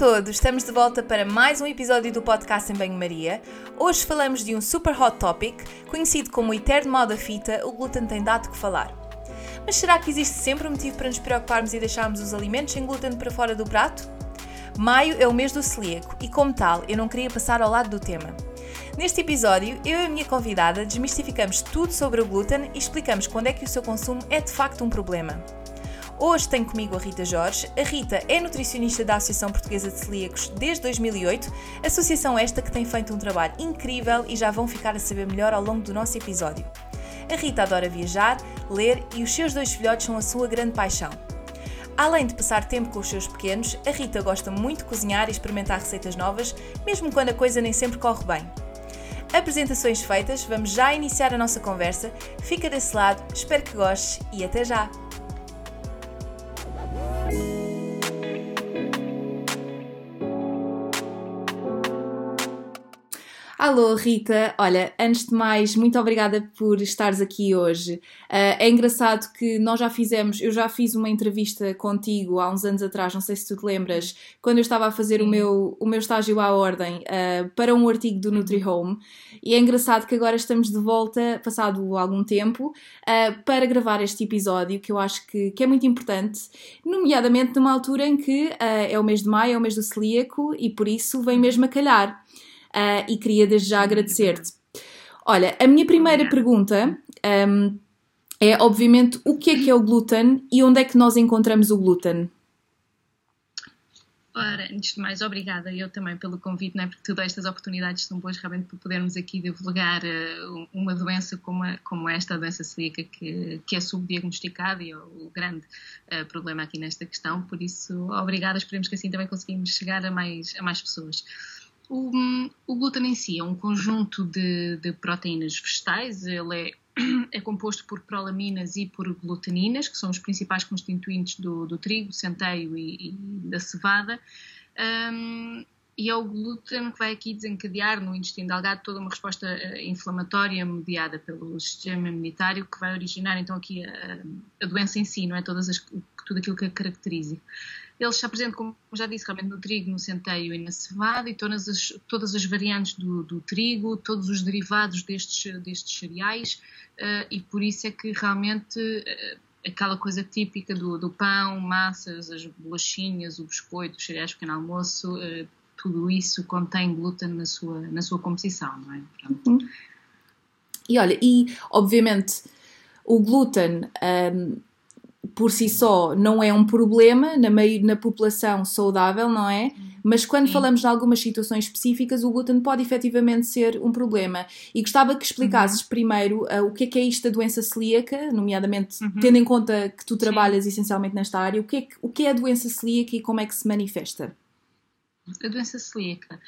Todos, estamos de volta para mais um episódio do podcast em Banho-Maria. Hoje falamos de um super hot topic, conhecido como o eterno mal da fita, o glúten tem dado que falar. Mas será que existe sempre um motivo para nos preocuparmos e deixarmos os alimentos sem glúten para fora do prato? Maio é o mês do celíaco e, como tal, eu não queria passar ao lado do tema. Neste episódio, eu e a minha convidada desmistificamos tudo sobre o glúten e explicamos quando é que o seu consumo é de facto um problema. Hoje tenho comigo a Rita Jorge. A Rita é nutricionista da Associação Portuguesa de Celíacos desde 2008, associação esta que tem feito um trabalho incrível e já vão ficar a saber melhor ao longo do nosso episódio. A Rita adora viajar, ler e os seus dois filhotes são a sua grande paixão. Além de passar tempo com os seus pequenos, a Rita gosta muito de cozinhar e experimentar receitas novas, mesmo quando a coisa nem sempre corre bem. Apresentações feitas, vamos já iniciar a nossa conversa. Fica desse lado, espero que gostes e até já! Bye. Alô, Rita. Olha, antes de mais, muito obrigada por estares aqui hoje. Uh, é engraçado que nós já fizemos, eu já fiz uma entrevista contigo há uns anos atrás, não sei se tu te lembras, quando eu estava a fazer o meu, o meu estágio à ordem uh, para um artigo do NutriHome. E é engraçado que agora estamos de volta, passado algum tempo, uh, para gravar este episódio que eu acho que, que é muito importante, nomeadamente numa altura em que é o mês de maio, é o mês do celíaco e por isso vem mesmo a calhar uh, e queria desde já agradecer-te. Olha, a minha primeira pergunta um, é, obviamente, o que é que é o glúten e onde é que nós encontramos o glúten? Ora, antes de mais, obrigada eu também pelo convite, não é? porque todas estas oportunidades são boas realmente para podermos aqui divulgar uh, uma doença como, a, como esta, a doença celíaca, que, que é subdiagnosticada e é o grande uh, problema aqui nesta questão. Por isso, obrigada, esperemos que assim também conseguimos chegar a mais, a mais pessoas. O, o glúten em si é um conjunto de, de proteínas vegetais, ele é, é, composto por prolaminas e por gluteninas, que são os principais constituintes do, do trigo, centeio e, e da cevada. Um, e é o glúten que vai aqui desencadear no intestino delgado toda uma resposta uh, inflamatória mediada pelo sistema imunitário que vai originar então aqui a, a doença em si, não é? Todas as, tudo aquilo que a caracteriza. Ele está presente, como já disse, realmente no trigo, no centeio e na cevada e todas as, todas as variantes do, do trigo, todos os derivados destes, destes cereais uh, e por isso é que realmente uh, aquela coisa típica do, do, pão, massas, as bolachinhas, o biscoito, os cereais pequeno almoço, uh, tudo isso contém glúten na sua, na sua composição, não é? Uhum. E olha, e obviamente o glúten um, por si só não é um problema na, meio, na população saudável, não é? Mas quando Sim. falamos de algumas situações específicas, o glúten pode efetivamente ser um problema. E gostava que explicasses uhum. primeiro uh, o que é que é isto da doença celíaca, nomeadamente uhum. tendo em conta que tu trabalhas Sim. essencialmente nesta área, o que, é, o que é a doença celíaca e como é que se manifesta? A doença celíaca,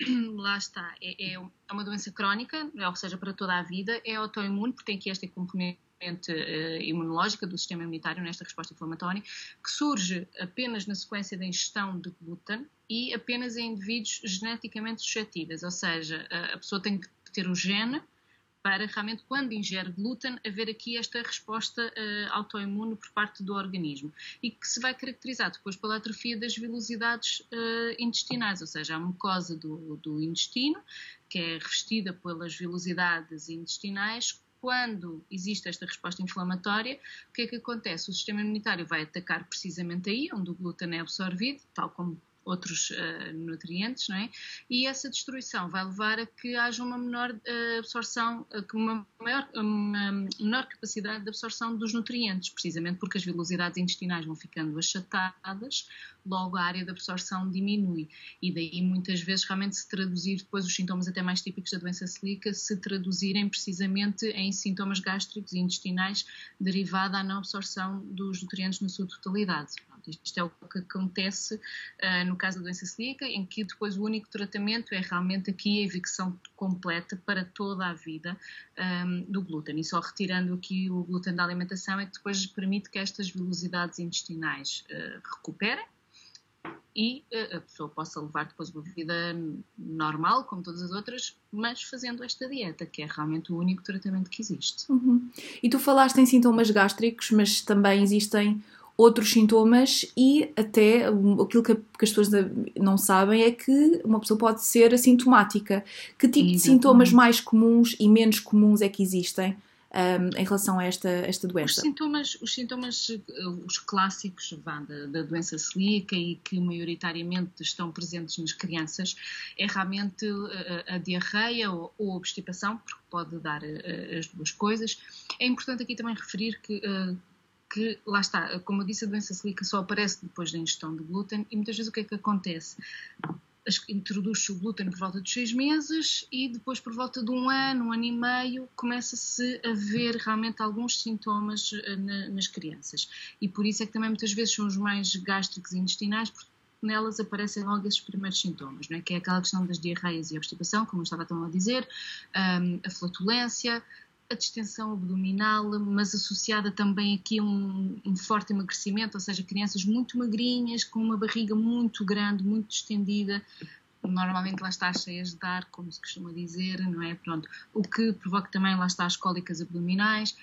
um, lá está, é, é, uma doença crónica, ou seja, para toda a vida, é autoimune, porque tem aqui esta componente uh, imunológica do sistema imunitário nesta resposta inflamatória, que surge apenas na sequência da ingestão de glúten e apenas em indivíduos geneticamente suscetíveis, ou seja, a, pessoa tem que ter o gene para realmente, quando ingere glúten, haver aqui esta resposta uh, autoimune por parte do organismo e que se vai caracterizar depois pela atrofia das vilosidades uh, intestinais, ou seja, a mucosa do, do intestino, que é revestida pelas vilosidades intestinais, quando existe esta resposta inflamatória, o que é que acontece? O sistema imunitário vai atacar precisamente aí, onde o glúten é absorvido, tal como outros uh, nutrientes, não é? E essa destruição vai levar a que haja uma menor uh, absorção, uh, uma, maior, uma menor capacidade de absorção dos nutrientes, precisamente porque as velocidades intestinais vão ficando achatadas, logo a área de absorção diminui. E daí muitas vezes realmente se traduzir depois os sintomas até mais típicos da doença celíaca se traduzirem precisamente em sintomas gástricos e intestinais derivada à não absorção dos nutrientes na sua totalidade. Isto é o que acontece uh, no caso da doença celíaca, em que depois o único tratamento é realmente aqui a evicção completa para toda a vida um, ehm, do glúten. E só retirando aqui o glúten da alimentação é que depois permite que estas velocidades intestinais uh, recuperem e a pessoa possa levar depois uma vida normal, como todas as outras, mas fazendo esta dieta, que é realmente o único tratamento que existe. Uhum. E tu falaste em sintomas gástricos, mas também existem outros sintomas e até aquilo que, as pessoas não sabem é que uma pessoa pode ser assintomática. Que tipo Exatamente. de sintomas mais comuns e menos comuns é que existem? Um, em relação a esta, esta doença? Os sintomas, os, sintomas, os clássicos vá, da, da, doença celíaca e que maioritariamente estão presentes nas crianças é realmente a, a diarreia ou, ou, a obstipação, porque pode dar as duas coisas. É importante aqui também referir que uh, que, lá está, como eu disse, a doença celíaca só aparece depois da ingestão de glúten e muitas vezes o que é que acontece? Introduz-se o glúten por volta de seis meses e depois por volta de um ano, um ano e meio, começa-se a ver realmente alguns sintomas eh, na, nas crianças. E por isso é que também muitas vezes são os mais gástricos e intestinais, porque nelas aparecem logo esses primeiros sintomas, não é? que é aquela questão das diarreias e obstipação, como eu estava tão a dizer, um, a flatulência, a distensão abdominal, mas associada também aqui a um, um, forte emagrecimento, ou seja, crianças muito magrinhas, com uma barriga muito grande, muito distendida, normalmente lá está cheias de ar, como se costuma dizer, não é? Pronto, o que provoca também lá está as cólicas abdominais,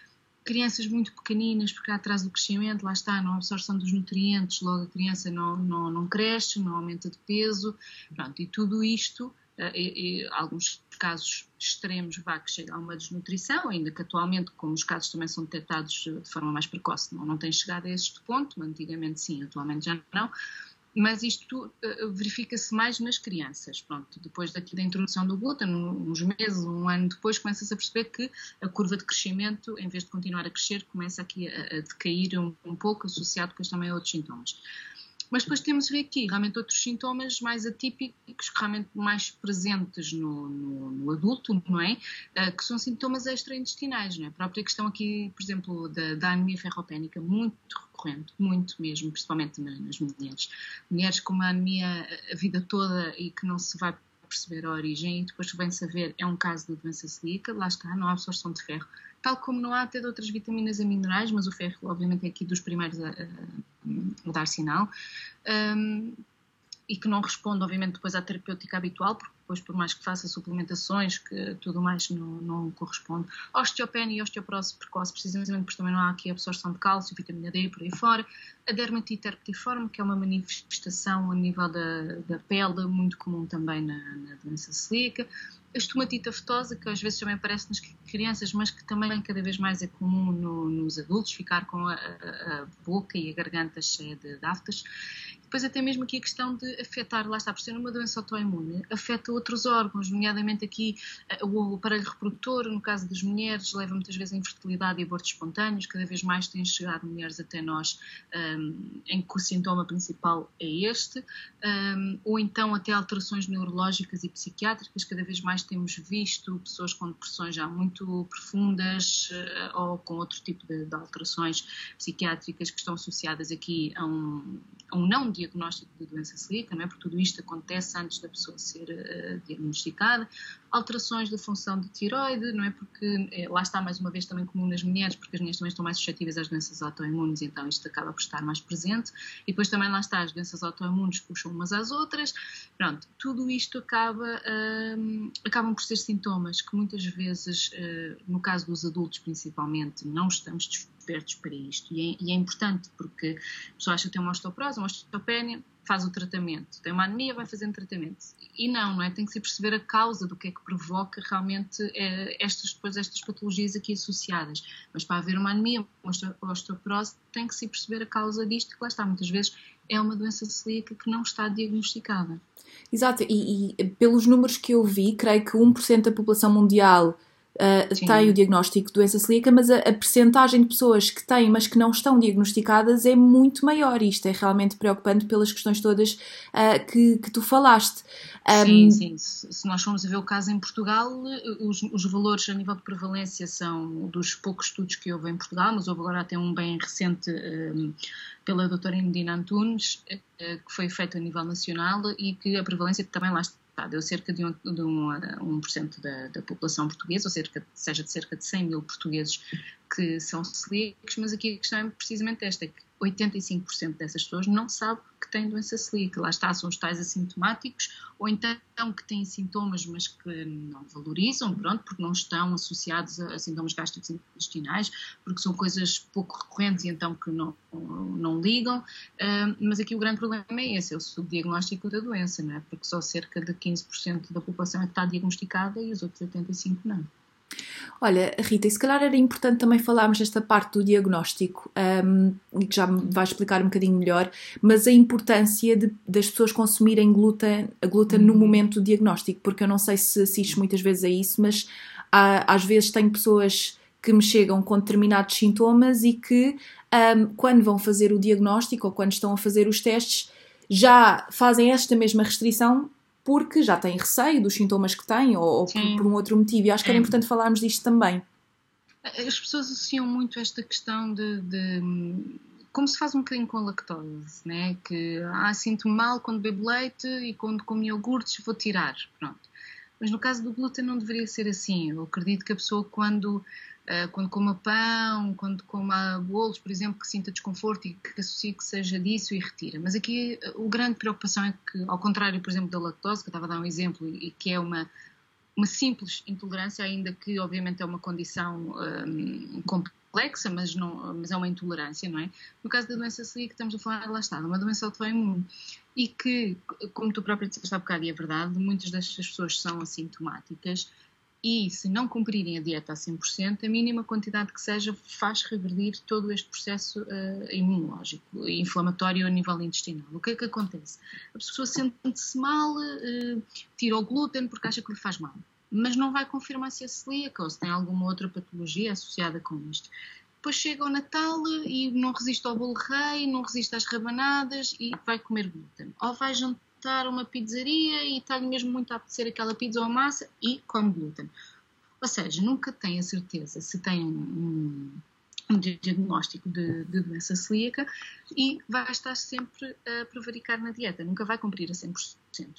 crianças muito pequeninas, porque atrás do crescimento, lá está, não absorção dos nutrientes, logo a criança não, não, não cresce, não aumenta de peso, pronto, e tudo isto e, e, alguns casos extremos vá que chega a uma desnutrição, ainda que atualmente, como os casos também são detectados de forma mais precoce, não, não tem chegado a este ponto, antigamente sim, atualmente já não, mas isto uh, verifica-se mais nas crianças. Pronto, depois daqui da introdução do glúten, uns meses, um ano depois, começa-se a perceber que a curva de crescimento, em vez de continuar a crescer, começa aqui a, a decair um, um pouco, associado depois também a outros sintomas. Mas depois temos aqui realmente outros sintomas mais atípicos, realmente mais presentes no, no, no adulto, não é? Uh, que são sintomas extraintestinais, não é? A própria questão aqui, por exemplo, da, da anemia ferropénica, muito recorrente, muito mesmo, principalmente nas mulheres. Mulheres com uma anemia a vida toda e que não se vai perceber a origem e depois vem saber é um caso de doença celíaca, lá está, não há absorção de ferro, tal como não há até de outras vitaminas e minerais, mas o ferro obviamente é aqui dos primeiros a, a, a dar sinal. Um, e que não responde, obviamente, depois à terapêutica habitual, porque depois, por mais que faça suplementações, que tudo mais não, não corresponde. Osteopenia e osteoporose precoce, precisamente porque também não há aqui absorção de cálcio, vitamina D por aí fora. A dermatite herpetiforme, que é uma manifestação a nível da, da pele, muito comum também na, na doença celíaca a estomatite aftosa, que às vezes também aparece nas crianças, mas que também cada vez mais é comum no, nos adultos, ficar com a, a, a, boca e a garganta cheia de aftas. Depois até mesmo aqui a questão de afetar, lá está, por ser uma doença autoimune, afeta outros órgãos, nomeadamente aqui eh, o aparelho reprodutor, no caso das mulheres, leva muitas vezes a infertilidade e abortos espontâneos, cada vez mais têm chegado mulheres até nós um, ehm, em que o sintoma principal é este, um, ehm, ou então até alterações neurológicas e psiquiátricas, cada vez mais temos visto pessoas com depressões já muito profundas uh, ou com outro tipo de, de, alterações psiquiátricas que estão associadas aqui a um, a um não diagnóstico de doença celíaca, não é? porque tudo isto acontece antes da pessoa ser uh, diagnosticada, alterações da função de tiroide, não é? Porque é, lá está mais uma vez também comum nas mulheres, porque as mulheres também estão mais suscetíveis às doenças autoimunes, então isto acaba por estar mais presente. E depois também lá está, as doenças autoimunes puxam umas às outras. Pronto, tudo isto acaba, um, acabam por ser sintomas que muitas vezes, uh, no caso dos adultos principalmente, não estamos despertos para isto. E é, e é importante porque a pessoa acha que tem uma osteoporose, uma osteopenia, faz o tratamento. Tem uma anemia, vai fazendo tratamento. E não, não é? Tem que se perceber a causa do que é que provoca realmente é, estas, depois estas patologias aqui associadas. Mas para haver uma anemia, uma osteoporose, tem que se perceber a causa disto, que lá está, muitas vezes é uma doença celíaca que não está diagnosticada. Exato, e, e pelos números que eu vi, creio que 1% da população mundial uh, tem o diagnóstico de doença celíaca, mas a, a percentagem de pessoas que têm, mas que não estão diagnosticadas é muito maior. Isto é realmente preocupante pelas questões todas uh, que, que tu falaste. Um, sim, sim. Se nós formos a ver o caso em Portugal, os, os, valores a nível de prevalência são dos poucos estudos que houve em Portugal, mas houve agora até um bem recente um, pela doutora Medina Antunes, uh, que foi feito a nível nacional e que a prevalência também lá está deu cerca de 1%, um, de um, um da, da, população portuguesa, ou cerca, seja de cerca de 100 mil portugueses que são celíacos, mas aqui a questão é precisamente esta, é que 85% dessas pessoas não sabe que têm doença celíaca. Lá está, são os tais assintomáticos, ou então que têm sintomas, mas que não valorizam, pronto, porque não estão associados a, sintomas gastrointestinais, porque são coisas pouco recorrentes e então que não, não ligam. Mas aqui o grande problema é esse, é o subdiagnóstico da doença, não é? Porque só cerca de 15% da população é que está diagnosticada e os outros 85% não. Olha, Rita, e se calhar era importante também falarmos desta parte do diagnóstico, um, que já me vais explicar um bocadinho melhor, mas a importância de, das pessoas consumirem glúten, a glúten no uhum. momento do diagnóstico, porque eu não sei se assistes muitas vezes a isso, mas há, às vezes tenho pessoas que me chegam com determinados sintomas e que, um, quando vão fazer o diagnóstico ou quando estão a fazer os testes, já fazem esta mesma restrição porque já têm receio dos sintomas que têm ou, ou por, por, um outro motivo. E acho que era importante falarmos disto também. As pessoas associam muito esta questão de, de como se faz um bocadinho com a lactose, né? que ah, sinto mal quando bebo leite e quando como iogurtes vou tirar, pronto. Mas no caso do glúten não deveria ser assim. Eu acredito que a pessoa quando Uh, quando coma pão, quando coma bolos, por exemplo, que sinta desconforto e que associe que seja disso e retira. Mas aqui a grande preocupação é que, ao contrário, por exemplo, da lactose, que eu estava a dar um exemplo, e que é uma, uma simples intolerância, ainda que obviamente é uma condição um, complexa, mas, não, mas é uma intolerância, não é? No caso da doença celíaca, estamos a falar, lá está, de uma doença autoimune. E que, como tu próprio disseste há bocado, e é verdade, muitas destas pessoas são assintomáticas, e se não cumprirem a dieta a 100%, a mínima quantidade que seja faz reverdir todo este processo uh, imunológico e inflamatório a nível intestinal. O que é que acontece? A pessoa sente-se mal, uh, tira o glúten porque acha que lhe faz mal, mas não vai confirmar se é celíaca ou se tem alguma outra patologia associada com isto. Depois chega o Natal e não resiste ao bolo rei, não resiste às rabanadas e vai comer glúten. Ou vai jantar visitar uma pizzaria e está-lhe mesmo muito a apetecer aquela pizza ou massa e come glúten. Ou seja, nunca tem a certeza se tem um, um diagnóstico de, de, doença celíaca e vai estar sempre a prevaricar na dieta, nunca vai cumprir a 100%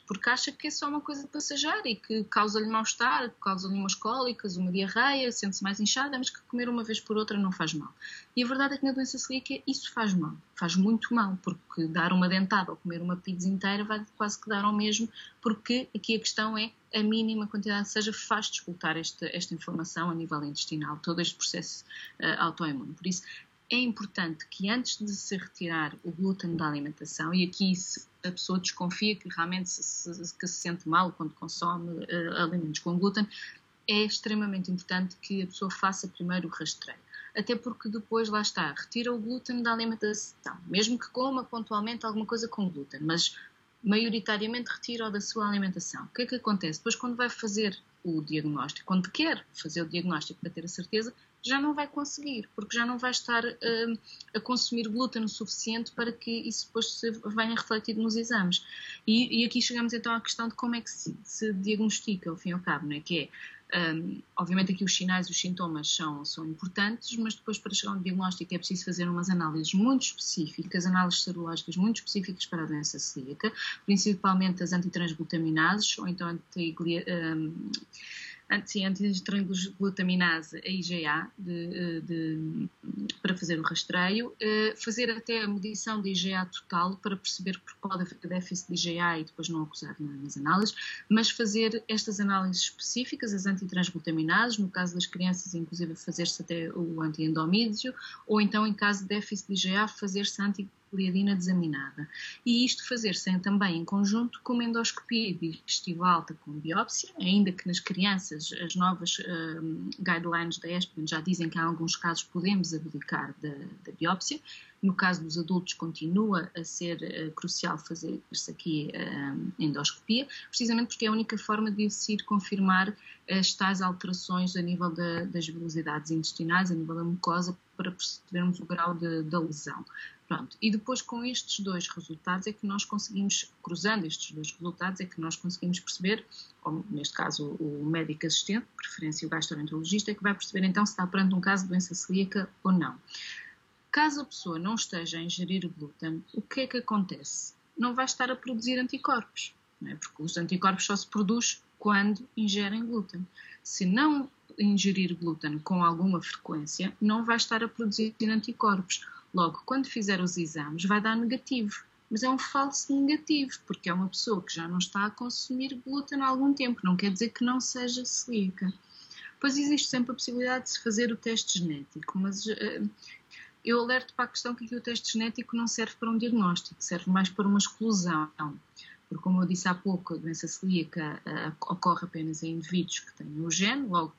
porque acha que é só uma coisa passageira e que causa-lhe mal-estar, causa-lhe umas cólicas, uma diarreia, sente-se mais inchada, mas que comer uma vez por outra não faz mal. E a verdade é que na doença celíaca isso faz mal, faz muito mal, porque dar uma dentada ou comer uma pizza inteira vai quase que dar ao mesmo, porque aqui a questão é a mínima quantidade, seja, faz disputar esta, esta informação a nível intestinal, todo este processo uh, autoimune. Por isso, é importante que antes de se retirar o glúten da alimentação, e aqui se a pessoa desconfia que realmente se, se, que se sente mal quando consome uh, alimentos com glúten, é extremamente importante que a pessoa faça primeiro o rastreio. Até porque depois, lá está, retira o glúten da alimentação, mesmo que coma pontualmente alguma coisa com glúten, mas maioritariamente retira-o da sua alimentação. O que é que acontece? Depois, quando vai fazer o diagnóstico, quando quer fazer o diagnóstico para ter a certeza, já não vai conseguir, porque já não vai estar uh, a consumir glúten o suficiente para que isso depois se venha refletido nos exames. E, e aqui chegamos então à questão de como é que se, se diagnostica, ao fim e ao cabo, não é? que é, um, obviamente aqui os sinais e os sintomas são, são importantes, mas depois para chegar a um diagnóstico é preciso fazer umas análises muito específicas, análises serológicas muito específicas para a doença celíaca, principalmente as antitransglutaminases ou então anti, anti-antitrangglutaminase, a IgA, de, eh, de, para fazer o rastreio, eh, fazer até a medição de IgA total para perceber que pode haver déficit de IgA e depois não acusar nas análises, mas fazer estas análises específicas, as antitransglutaminases, no caso das crianças, inclusive fazer-se até o antiendomídeo, ou então em caso de déficit de IgA, fazer-se anti gliadina desaminada. E isto fazer-se também em conjunto com uma endoscopia digestiva alta com biópsia, ainda que nas crianças as novas uh, guidelines da ESPN já dizem que em alguns casos podemos abdicar da, da biópsia, no caso dos adultos, continua a ser uh, crucial fazer-se aqui uh, endoscopia, precisamente porque é a única forma de se confirmar as tais alterações a nível da, das velocidades intestinais, a nível da mucosa, para percebermos o grau de, da lesão. Pronto. E depois, com estes dois resultados, é que nós conseguimos, cruzando estes dois resultados, é que nós conseguimos perceber, ou neste caso o médico assistente, preferência o gastroenterologista, é que vai perceber então se está perante um caso de doença celíaca ou não. Caso a pessoa não esteja a ingerir glúten, o que é que acontece? Não vai estar a produzir anticorpos, não é? porque os anticorpos só se produzem quando ingerem glúten. Se não ingerir glúten com alguma frequência, não vai estar a produzir anticorpos. Logo, quando fizer os exames, vai dar negativo. Mas é um falso negativo, porque é uma pessoa que já não está a consumir glúten há algum tempo. Não quer dizer que não seja celíaca. Pois existe sempre a possibilidade de se fazer o teste genético, mas uh, eu alerto para a questão que o teste genético não serve para um diagnóstico, serve mais para uma exclusão. Porque, como eu disse há pouco, a doença celíaca uh, ocorre apenas em indivíduos que têm o gene, logo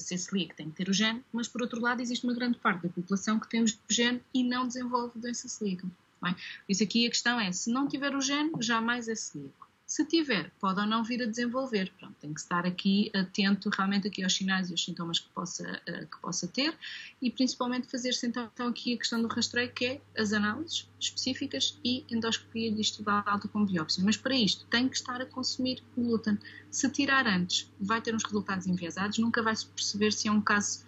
ser celíaco tem que ter o gene, mas por outro lado existe uma grande parte da população que tem o gene e não desenvolve doença celíaca. Bem, isso aqui a questão é, se não tiver o gene, jamais é celíaco. Se tiver, pode ou não vir a desenvolver. Pronto, tem que estar aqui atento realmente aqui aos sinais e aos sintomas que possa, uh, que possa ter e principalmente fazer-se então, aqui a questão do rastreio, que é as análises específicas e endoscopia digestiva alta com biópsia. Mas para isto tem que estar a consumir glúten. Se tirar antes, vai ter uns resultados enviesados, nunca vai se perceber se é um caso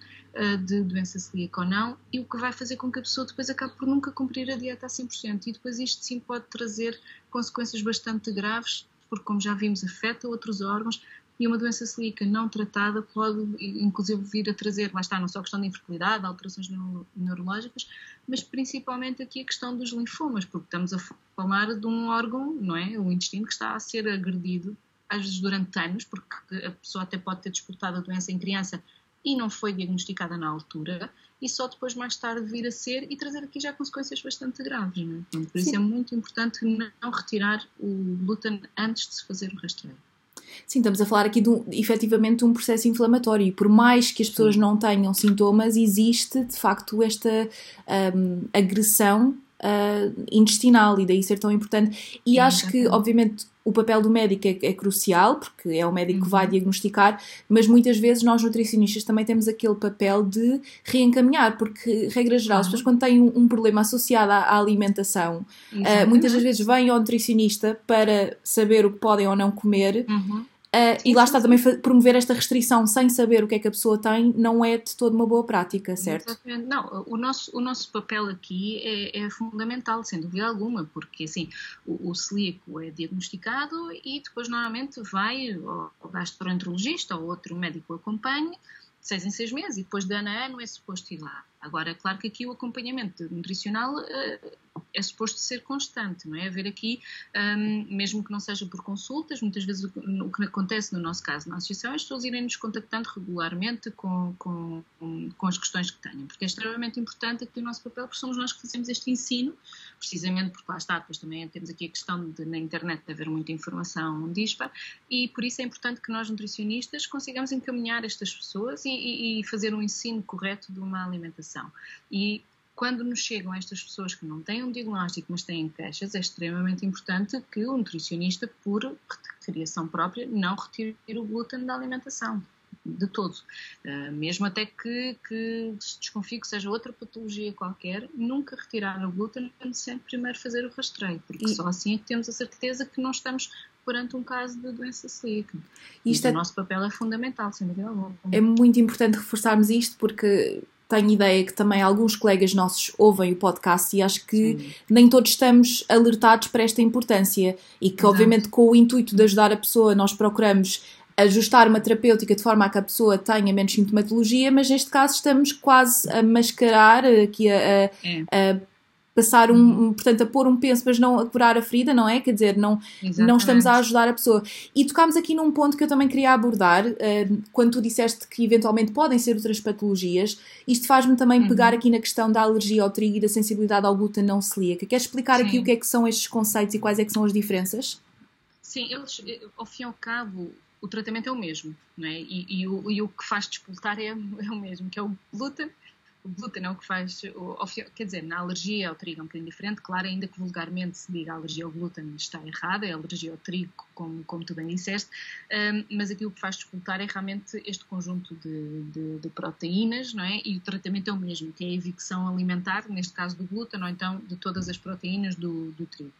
de doença celíaca ou não, e o que vai fazer com que a pessoa depois acabe por nunca cumprir a dieta a 100%. E depois isto sim pode trazer consequências bastante graves porque, como já vimos, afeta outros órgãos e uma doença celíaca não tratada pode, inclusive, vir a trazer, lá está, não só a questão da infertilidade, alterações neuro neurológicas, mas principalmente aqui a questão dos linfomas, porque estamos a falar de um órgão, não é? O intestino que está a ser agredido, às vezes durante anos, porque a pessoa até pode ter disputado a doença em criança e não foi diagnosticada na altura, e só depois mais tarde vir a ser e trazer aqui já consequências bastante graves. É? Por isso Sim. é muito importante não retirar o glúten antes de se fazer o rastreio. Sim, estamos a falar aqui de um, efetivamente um processo inflamatório e por mais que as pessoas não tenham sintomas, existe de facto esta um, agressão uh, intestinal e daí ser tão importante. E Sim, acho exatamente. que, obviamente, o papel do médico é, é, crucial, porque é o médico que vai uhum. diagnosticar, mas muitas vezes nós nutricionistas também temos aquele papel de reencaminhar, porque, regra geral, as pessoas quando têm um, um problema associado à, à alimentação, uh, muitas das vezes vêm ao nutricionista para saber o que podem ou não comer. Uhum. Uh, e lá está também promover esta restrição sem saber o que é que a pessoa tem não é de toda uma boa prática, certo? Exatamente. Não, o nosso, o nosso papel aqui é, é fundamental, sem dúvida alguma, porque assim, o, o, celíaco é diagnosticado e depois normalmente vai ao gastroenterologista ou outro médico acompanha seis em seis meses e depois de ano a ano é suposto ir lá. Agora, claro que aqui o acompanhamento nutricional uh, é suposto ser constante, não é? Haver aqui, um, mesmo que não seja por consultas, muitas vezes o, o, que acontece no nosso caso na associação é as pessoas irem nos contactando regularmente com, com, com as questões que tenham, porque é extremamente importante aqui o nosso papel, porque somos nós que fazemos este ensino, precisamente porque lá está, depois também temos aqui a questão de na internet de haver muita informação dispar, e por isso é importante que nós nutricionistas consigamos encaminhar estas pessoas e, e, e fazer um ensino correto de uma alimentação e quando nos chegam estas pessoas que não têm um diagnóstico, mas têm queixas, é extremamente importante que o nutricionista, por criação própria, não retire o glúten da alimentação. De todo. Uh, mesmo até que, que se desconfie que seja outra patologia qualquer, nunca retirar o glúten, sempre primeiro fazer o rastreio, porque e... só assim é que temos a certeza que não estamos perante um caso de doença celíaca. Isto é... O nosso papel é fundamental, sem dúvida alguma. É muito importante reforçarmos isto porque tenho ideia que também alguns colegas nossos ouvem o podcast e acho que Sim. nem todos estamos alertados para esta importância e que, Exato. obviamente, com o intuito de ajudar a pessoa, nós procuramos ajustar uma terapêutica de forma a que a pessoa tenha menos sintomatologia, mas neste caso estamos quase a mascarar aqui a, a, é. a passar um, uhum. portanto, a pôr um penso, mas não a curar a ferida, não é? Quer dizer, não, não estamos a ajudar a pessoa. E tocámos aqui num ponto que eu também queria abordar, uh, quando tu disseste que eventualmente podem ser outras patologias, isto faz-me também uhum. pegar aqui na questão da alergia ao trigo e da sensibilidade ao glúten não celíaca. Queres explicar Sim. aqui o que é que são estes conceitos e quais é que são as diferenças? Sim, eles, eh, ao fim e ao cabo, o tratamento é o mesmo, não é? E, e, o, e o que faz despoltar é, é o mesmo, que é o glúten o glúten é o que faz, quer dizer, na alergia ao trigo é um bocadinho diferente, claro, ainda que vulgarmente se diga alergia ao glúten está errada, é alergia ao trigo, como, como tu bem disseste, um, mas aquilo que faz disputar é realmente este conjunto de, de, de, proteínas, não é? E o tratamento é o mesmo, que é a evicção alimentar, neste caso do glúten, ou então de todas as proteínas do, do trigo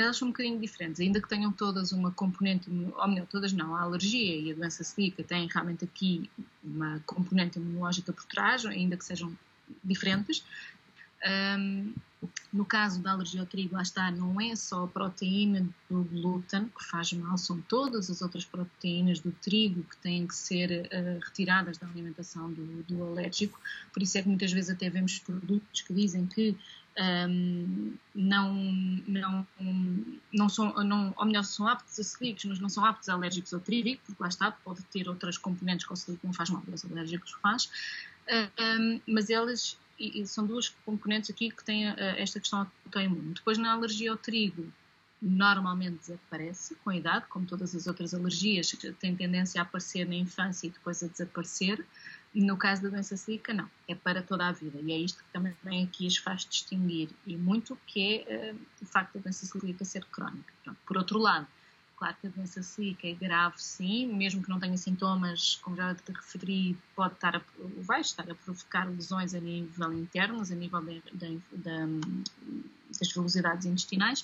elas são um bocadinho diferentes, ainda que tenham todas uma componente, ou melhor, todas não, a alergia e a doença celíaca têm realmente aqui uma componente imunológica por trás, ainda que sejam diferentes. Um, no caso da alergia ao trigo, lá está, não é só a proteína do glúten que faz mal, são todas as outras proteínas do trigo que têm que ser uh, retiradas da alimentação do, do, alérgico. Por isso é que muitas vezes até vemos produtos que dizem que um, não, não, não são, não, ou melhor, são aptos a celíacos, mas não são aptos a alérgicos ao trigo, porque lá está, pode ter outras componentes que o celíaco não faz mal, mas alérgicos faz. Um, mas elas e, são duas componentes aqui que têm uh, esta questão autoimune. Depois, na alergia ao trigo, normalmente desaparece com a idade, como todas as outras alergias, têm tendência a aparecer na infância e depois a desaparecer. No caso da doença celíaca, não, é para toda a vida. E é isto que também aqui as faz distinguir, e muito, que é uh, o facto da doença celíaca ser crónica. Pronto. Por outro lado, Claro que a doença celíaca é grave, sim, mesmo que não tenha sintomas, como já te referi, pode estar a, vai estar a provocar lesões a nível interno, a nível de, de, de, das velocidades intestinais.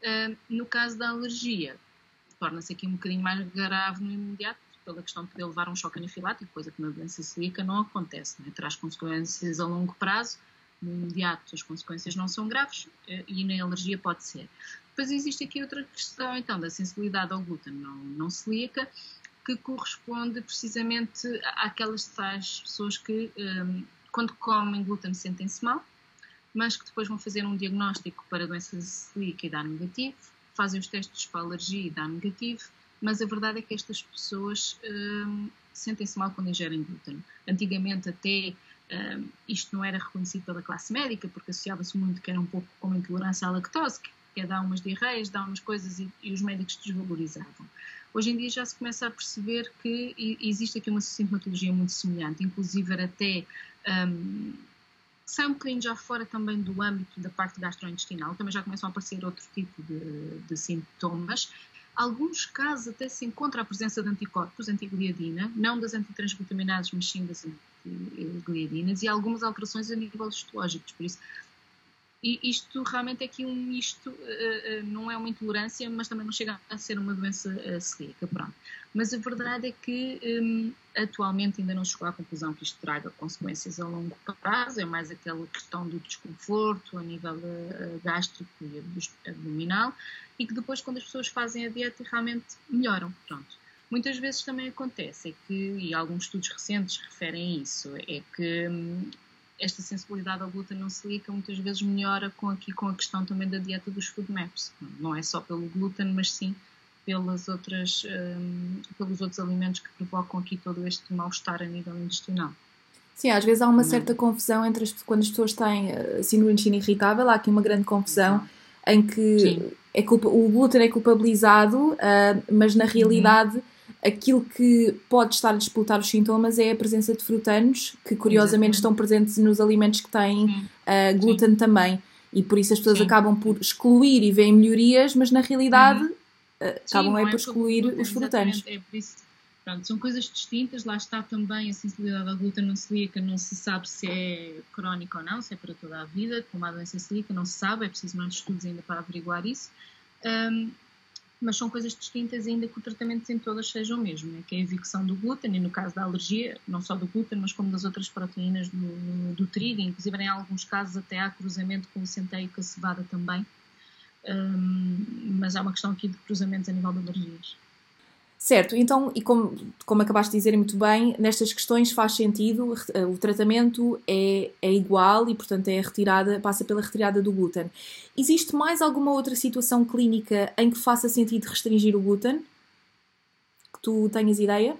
Uh, no caso da alergia, torna-se aqui um bocadinho mais grave no imediato, pela questão de poder levar um choque anafilático, coisa que na doença celíaca não acontece, né? traz consequências a longo prazo, no imediato as consequências não são graves uh, e na alergia pode ser. Depois existe aqui outra questão, então, da sensibilidade ao glúten não, não celíaca, que corresponde precisamente àquelas tais pessoas que, um, quando comem glúten, sentem-se mal, mas que depois vão fazer um diagnóstico para doença celíaca e dá negativo, fazem os testes para alergia e dá negativo, mas a verdade é que estas pessoas um, sentem-se mal quando ingerem glúten. Antigamente até um, isto não era reconhecido pela classe médica, porque associava-se muito que era um pouco como intolerância à lactose, que é dar umas diarreias, dar umas coisas e, e, os médicos desvalorizavam. Hoje em dia já se começa a perceber que existe aqui uma sintomatologia muito semelhante, inclusive até um, sai um bocadinho já fora também do âmbito da parte gastrointestinal, também já começam a aparecer outro tipo de, de sintomas. Alguns casos até se encontra a presença de anticorpos, antigliadina, não das antitransglutaminases, mas sim das antigliadinas, e algumas alterações a nível histológico. Por isso, e isto realmente é aqui um misto, uh, uh, não é uma intolerância, mas também não chega a ser uma doença uh, celíaca, pronto. Mas a verdade é que um, atualmente ainda não chegou à conclusão que isto traga consequências a longo prazo, é mais aquela questão do desconforto a nível gástrico e abdominal, e que depois quando as pessoas fazem a dieta realmente melhoram, pronto. Muitas vezes também acontece é que, e alguns estudos recentes referem isso, é que um, esta sensibilidade ao glúten não celíaca muitas vezes melhora com, aqui, com a questão também da dieta dos food maps. Não é só pelo glúten, mas sim pelas outras, um, pelos outros alimentos que provocam aqui todo este mal-estar a nível intestinal. Sim, às vezes há uma certa confusão entre as, quando as pessoas têm uh, síndrome de intestino irritável, há aqui uma grande confusão em que é culpa, o glúten é culpabilizado, uh, mas na realidade uhum aquilo que pode estar a disputar os sintomas é a presença de frutanos, que curiosamente Exatamente. estão presentes nos alimentos que têm uh, glúten Sim. também. E por isso as pessoas Sim. acabam por excluir e veem melhorias, mas na realidade uhum. uh, acabam é, é por excluir os frutanos. É por isso. Pronto, são coisas distintas, lá está também a sensibilidade ao glúten não celíaca, não se sabe se é crónica ou não, se é para toda a vida, como a doença celíaca, não se sabe, é preciso mais estudos ainda para averiguar isso. Um, mas são coisas distintas ainda que o tratamento em todas seja o mesmo, né? que é a evicção do glúten e no caso da alergia, não só do glúten, mas como das outras proteínas do, do trigo, inclusive em alguns casos até há cruzamento com o centeio e a cevada também, um, mas há uma questão aqui de cruzamentos a nível de alergias. Certo, então, e como, como acabaste de dizer muito bem, nestas questões faz sentido, o tratamento é, é igual e, portanto, é retirada, passa pela retirada do glúten. Existe mais alguma outra situação clínica em que faça sentido restringir o glúten? Que tu tenhas ideia?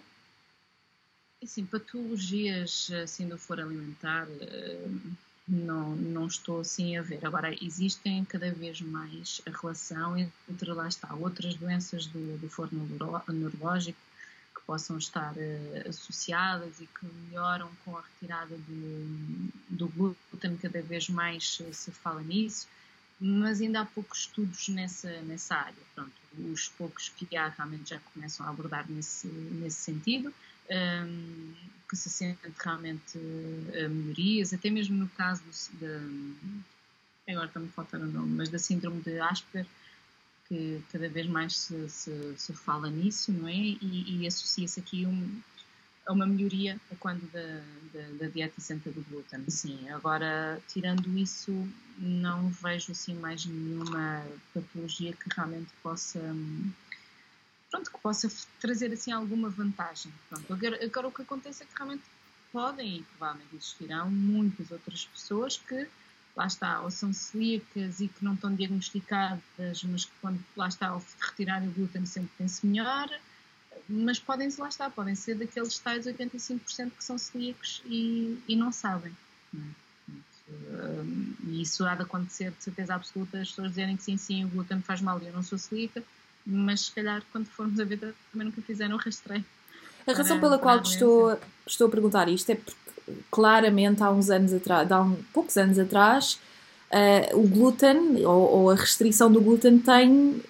Sim, patologias assim do foro alimentar eh, não, não estou assim a ver. Agora, existem cada vez mais a relação entre, lá está, outras doenças do, do forno neurológico que possam estar uh, associadas e que melhoram com a retirada do, do glúten, cada vez mais se fala nisso, mas ainda há poucos estudos nessa, nessa área. Pronto, os poucos que há realmente já começam a abordar nesse, nesse sentido um, que se sentem realmente uh, melhorias, até mesmo no caso do, de, agora está-me faltar o nome, mas da síndrome de Asper, que cada vez mais se, se, se fala nisso, não é? E, e associa-se aqui um, a uma melhoria quando da, da, da, dieta isenta do glúten. Sim, agora, tirando isso, não vejo assim mais nenhuma patologia que realmente possa... Um, pronto, que possa trazer assim alguma vantagem. Pronto, agora, agora o que acontece é que realmente podem e provavelmente existirão muitas outras pessoas que lá está, ou são celíacas e que não estão diagnosticadas, mas que quando lá está ao retirarem o glúten sempre tem-se melhor, mas podem lá está, podem ser daqueles tais 85% que são celíacos e, e não sabem. É? E isso há de acontecer de certeza absoluta, as pessoas dizerem que sim, sim, o glúten faz mal e eu não sou celíaca, mas se calhar quando formos a ver também nunca fizeram o rastreio. A razão pela qual estou, estou a perguntar isto é porque claramente há uns anos atrás, há um, poucos anos atrás, uh, o glúten ou, ou, a restrição do glúten tem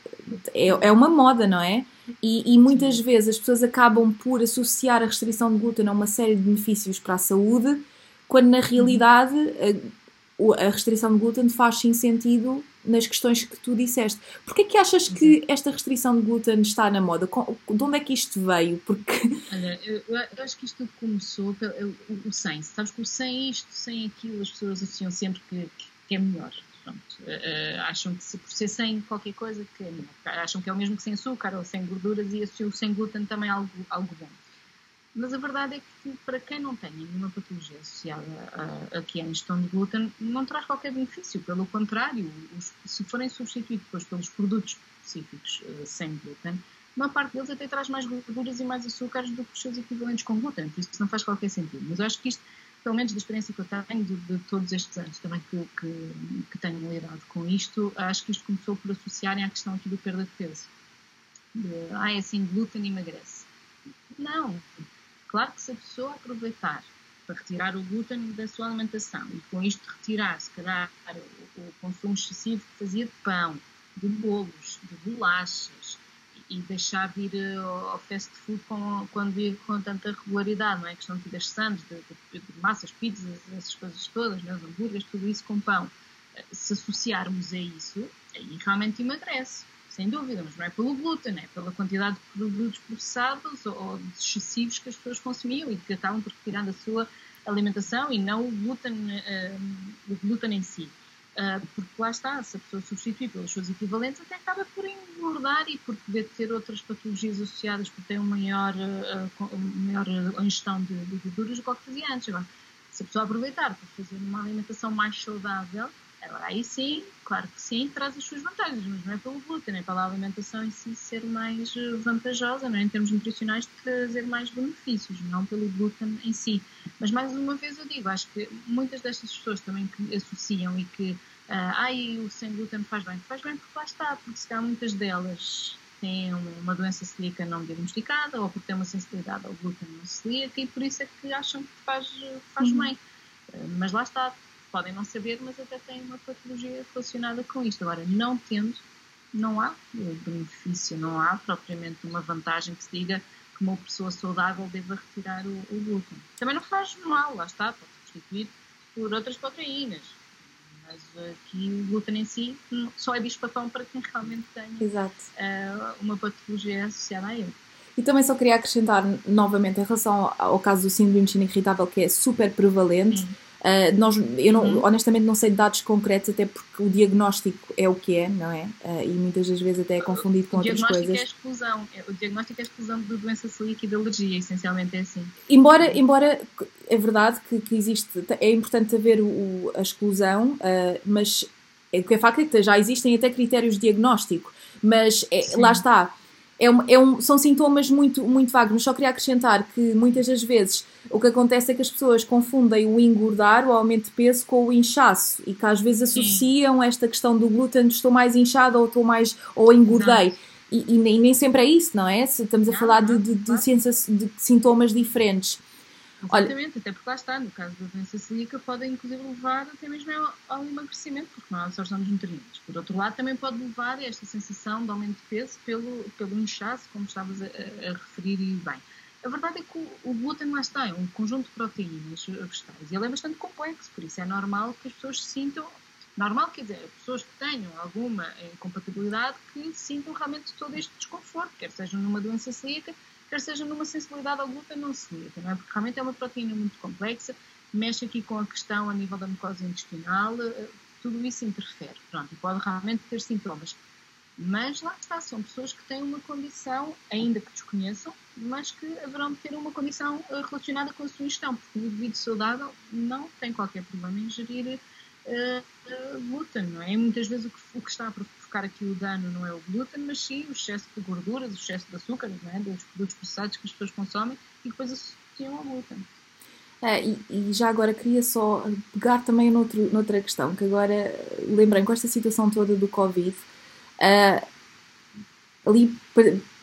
é, é uma moda, não é? E, e, muitas vezes as pessoas acabam por associar a restrição de glúten a uma série de benefícios para a saúde, quando na realidade a, a restrição de glúten faz sim sentido nas questões que tu disseste. Porquê é que achas que esta restrição de glúten está na moda? De onde é que isto veio? Porque... Olha, eu, eu acho que isto tudo começou pelo o, o sem. Sabes que o sem isto, sem aquilo, as pessoas associam sempre que, que é melhor. Uh, acham que se, por ser sem qualquer coisa que é melhor. Acham que é o mesmo que sem açúcar ou sem gorduras e associam o sem glúten também algo, algo bom. Mas a verdade é que para quem não tem nenhuma patologia associada a, que é a ingestão de glúten, não traz qualquer benefício. Pelo contrário, os, se forem substituídos depois pelos produtos específicos uh, sem glúten, uma parte deles até traz mais gorduras e mais açúcares do que os seus equivalentes com glúten. Por isso não faz qualquer sentido. Mas eu acho que isto, pelo menos da experiência que eu tenho de, de todos estes anos também que, que, que tenho lidado com isto, acho que isto começou por associarem à questão aqui do perda de peso. De, ah, é assim, glúten emagrece. Não, Claro que se a pessoa aproveitar para retirar o glúten da sua alimentação e com isto retirar, se calhar, o, consumo excessivo que fazia de pão, de bolos, de bolachas e deixar de ir eh, ao fast food com, quando ir com tanta regularidade, não é? Questão de sandes, de, de, de, massas, pizzas, essas coisas todas, né? hambúrgueres, tudo isso com pão. Eh, se associarmos a isso, aí realmente emagrece sem dúvida, mas não é pelo glúten, é pela quantidade de produtos processados ou excessivos que as pessoas consumiam e que acabam por retirar da sua alimentação e não o glúten, uh, o glúten em si. Uh, porque lá está, se a pessoa substituir pelos seus equivalentes, até acaba por engordar e por poder ter outras patologias associadas, por ter uma maior, uh, maior ingestão de, de gorduras do que fazia antes. Agora, se a pessoa aproveitar para fazer uma alimentação mais saudável, Agora, aí sim, claro que sim, traz as suas vantagens, mas não é pelo glúten, é pela alimentação em si ser mais eh, vantajosa, não é? em termos nutricionais, de trazer mais benefícios, não pelo glúten em si. Mas, mais uma vez, eu digo, acho que muitas destas pessoas também que associam e que, uh, ai, o sem glúten faz bem, faz bem porque lá está, porque se calhar muitas delas têm uma doença celíaca não diagnosticada ou porque têm uma sensibilidade ao glúten não celíaca e por isso é que acham que faz, faz uhum. bem. Mas lá está, podem não saber, mas até têm uma patologia relacionada com isto. Agora, não tendo, não há benefício, não há propriamente uma vantagem que se diga que uma pessoa saudável deva retirar o, o glúten. Também não faz mal, lá está, pode substituir por outras proteínas. Mas aqui o glúten em si só é bicho-papão para quem realmente tem uh, uma patologia associada a ele. E também só queria acrescentar novamente em relação ao caso do síndrome de intestino irritável, que é super prevalente. Sim Uh, nós, eu não, uhum. honestamente não sei dados concretos, até porque o diagnóstico é o que é, não é? Uh, e muitas das vezes até é confundido com outras coisas. É exclusão. É, o diagnóstico é a exclusão de doença celíaca e de alergia, essencialmente é assim. Embora, embora é verdade que, que existe, é importante haver o, a exclusão, uh, mas o que é facto é que já existem até critérios de diagnóstico, mas é, lá está é um, é um, são sintomas muito, muito vagos, mas só queria acrescentar que muitas das vezes o que acontece é que as pessoas confundem o engordar, o aumento de peso, com o inchaço e que às vezes associam Sim. esta questão do glúten, estou mais inchada ou estou mais, ou engordei. E, e, nem, sempre é isso, não é? Estamos a não, falar não, de, de, de, de, sintomas diferentes. Exatamente, Olha, até porque lá está, no caso da doença celíaca, pode inclusive levar até mesmo ao, emagrecimento, porque não há absorção dos nutrientes. Por outro lado, também pode levar a esta sensação de aumento de peso pelo, pelo inchaço, como estavas a, a, referir e bem. A verdade é que o, o, glúten lá está, é um conjunto de proteínas vegetais e ele é bastante complexo, por isso é normal que as pessoas se sintam. Normal, quer dizer, pessoas que tenham alguma incompatibilidade que sintam realmente todo este desconforto, quer seja numa doença celíaca, quer seja numa sensibilidade ao glúten não celíaca, não é? Porque realmente é uma proteína muito complexa, mexe aqui com a questão a nível da mucosa intestinal, eh, tudo isso interfere, pronto, e pode realmente ter sintomas. Mas lá está, são pessoas que têm uma condição, ainda que desconheçam, mas que haverão de ter uma condição eh, relacionada com a sua ingestão, porque o indivíduo saudável não tem qualquer problema em gerir uh, uh, glúten, não é? E muitas vezes o que, o que, está a aqui o dano não é o glúten, mas sim o excesso de gorduras, o excesso de açúcar, não é? Dos produtos processados que as pessoas consomem e depois associam ao glúten. É, e, e, já agora queria só pegar também noutro, noutra questão, que agora lembrem com esta situação toda do Covid, uh, ali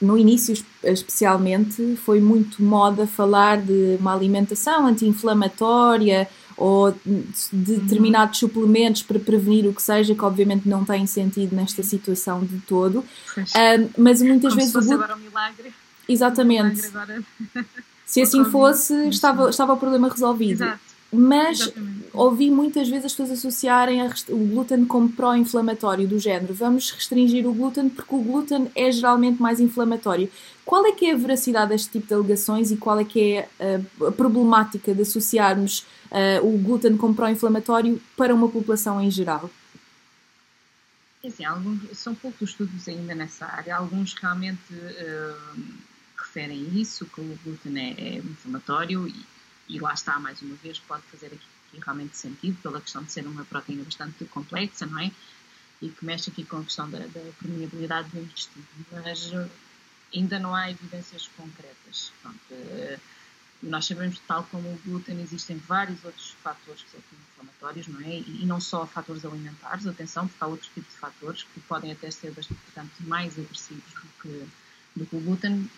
no início especialmente foi muito moda falar de uma alimentação anti-inflamatória ou de determinados suplementos para prevenir o que seja, que obviamente não tem sentido nesta situação de todo. Uh, mas muitas Como vezes. Se fosse o... agora um milagre. Exatamente. Um milagre agora... Se assim fosse, estava, estava o problema resolvido. Exato. Mas Exatamente. ouvi muitas vezes as pessoas associarem o glúten como pró-inflamatório, do género vamos restringir o glúten porque o glúten é geralmente mais inflamatório. Qual é que é a veracidade deste tipo de alegações e qual é que é a, a problemática de associarmos uh, o glúten como pró-inflamatório para uma população em geral? Assim, alguns, são poucos estudos ainda nessa área, alguns realmente uh, referem isso, que o glúten é, é inflamatório e e lá está, mais uma vez, pode fazer aqui, aqui, realmente sentido, pela questão de ser uma proteína bastante complexa, não é? E que mexe aqui com a questão da, da permeabilidade do intestino. Mas ainda não há evidências concretas. Uh, nós sabemos, tal como o glúten, existem vários outros fatores que são inflamatórios, não é? E, não só fatores alimentares, atenção, porque há outros tipos de fatores que podem até ser bastante mais agressivos do que, do que o glúten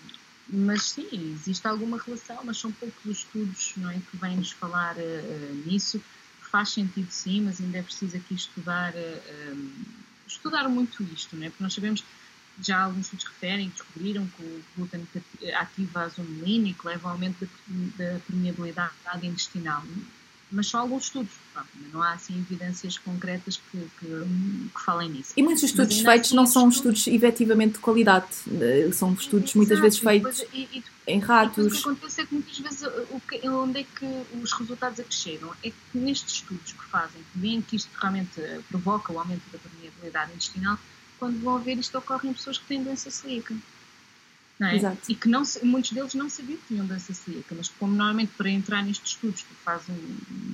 mas sim, existe alguma relação, mas são poucos os estudos não é, que vêm-nos falar uh, nisso. Faz sentido sim, mas ainda é preciso aqui estudar, uh, estudar muito isto, não é? porque nós sabemos, já alguns estudos referem, descobriram que o glúten ativa a zonulina e que leva ao aumento da, da permeabilidade intestinal mas só alguns estudos. Pronto, não há assim evidências concretas que, que, que falem nisso. E muitos estudos feitos assim, não são estudos, estudos efetivamente de qualidade, eh, são estudos Exato, muitas vezes feitos depois, e, e, em ratos. o que acontece é que muitas vezes o que, onde é que os resultados a que chegam é que nestes estudos que fazem, que veem que isto realmente provoca o aumento da permeabilidade intestinal, quando vão ver isto ocorre em pessoas que têm doença celíaca. É? Exato. E que não, muitos deles não sabiam que tinham doença celíaca, mas como normalmente para entrar nestes estudos tu fazes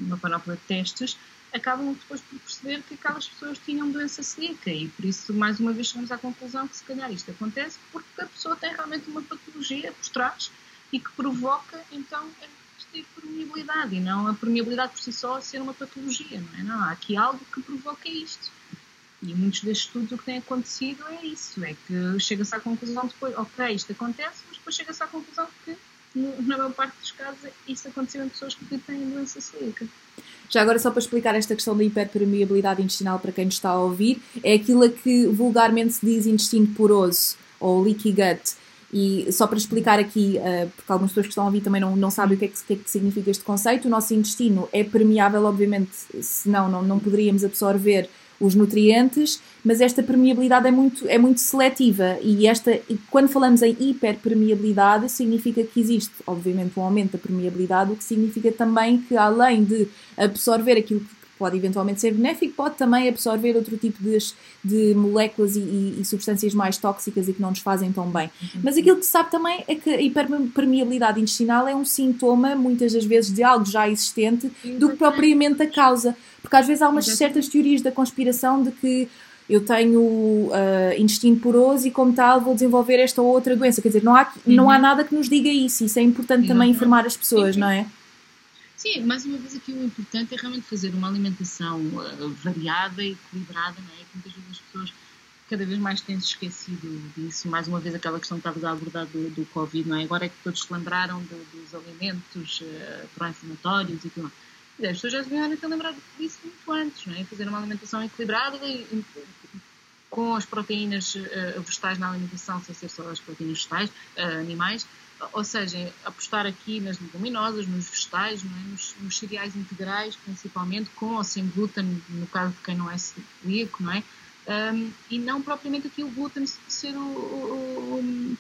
uma panóplia de testes, acabam depois por perceber que aquelas pessoas tinham doença celíaca e por isso mais uma vez chegamos à conclusão que se calhar isto acontece porque a pessoa tem realmente uma patologia por trás e que provoca então esta permeabilidade e não a permeabilidade por si só ser uma patologia, não é? Não, há aqui algo que provoca isto. E muitos destes estudos o que tem acontecido é isso, é que chega-se à conclusão depois, ok, isto acontece, mas depois chega-se à conclusão que na maior parte dos casos isso aconteceu em pessoas que têm doença celíaca. Já agora, só para explicar esta questão da hiperpermeabilidade intestinal para quem nos está a ouvir, é aquilo a que vulgarmente se diz intestino poroso ou leaky gut. E só para explicar aqui, uh, porque algumas pessoas que estão a ouvir também não, não sabem o que, é que, que, é que significa este conceito, o nosso intestino é permeável, obviamente, senão não, não poderíamos absorver os nutrientes, mas esta permeabilidade é muito, é muito seletiva. E esta, quando falamos em hiperpermeabilidade, significa que existe, obviamente, um aumento da permeabilidade, o que significa também que além de absorver aquilo que pode eventualmente ser benéfico, pode também absorver outro tipo de, de moléculas e, e, e, substâncias mais tóxicas e que não nos fazem tão bem. Uhum. Mas aquilo que se sabe também é que a hiperpermeabilidade intestinal é um sintoma, muitas das vezes, de algo já existente do que propriamente a causa. Porque às vezes há umas certas teorias da conspiração de que eu tenho uh, intestino poroso e, como tal, vou desenvolver esta ou outra doença. Quer dizer, não há, uhum. não há uhum. nada que nos diga isso. Isso é importante também informar as pessoas, não é? Sim, mais uma vez aqui o importante é realmente fazer uma alimentação uh, variada e equilibrada, não é? Que muitas vezes as pessoas cada vez mais têm se esquecido disso. Mais uma vez aquela questão que estavas a abordar do, do Covid, não é? Agora é que todos se lembraram de, dos alimentos uh, pró-inflamatórios e tudo mais. As pessoas já deviam ter lembrado disso muito antes, não é? Fazer uma alimentação equilibrada e, com as proteínas uh, vegetais na alimentação, sem ser só as proteínas vegetais, uh, animais, ou seja, apostar aqui nas leguminosas, nos vegetais, é? nos, nos, cereais integrais, principalmente, com ou sem glúten, no caso de quem não é celíaco, não é? Um, e não propriamente aqui o glúten ser o, o, o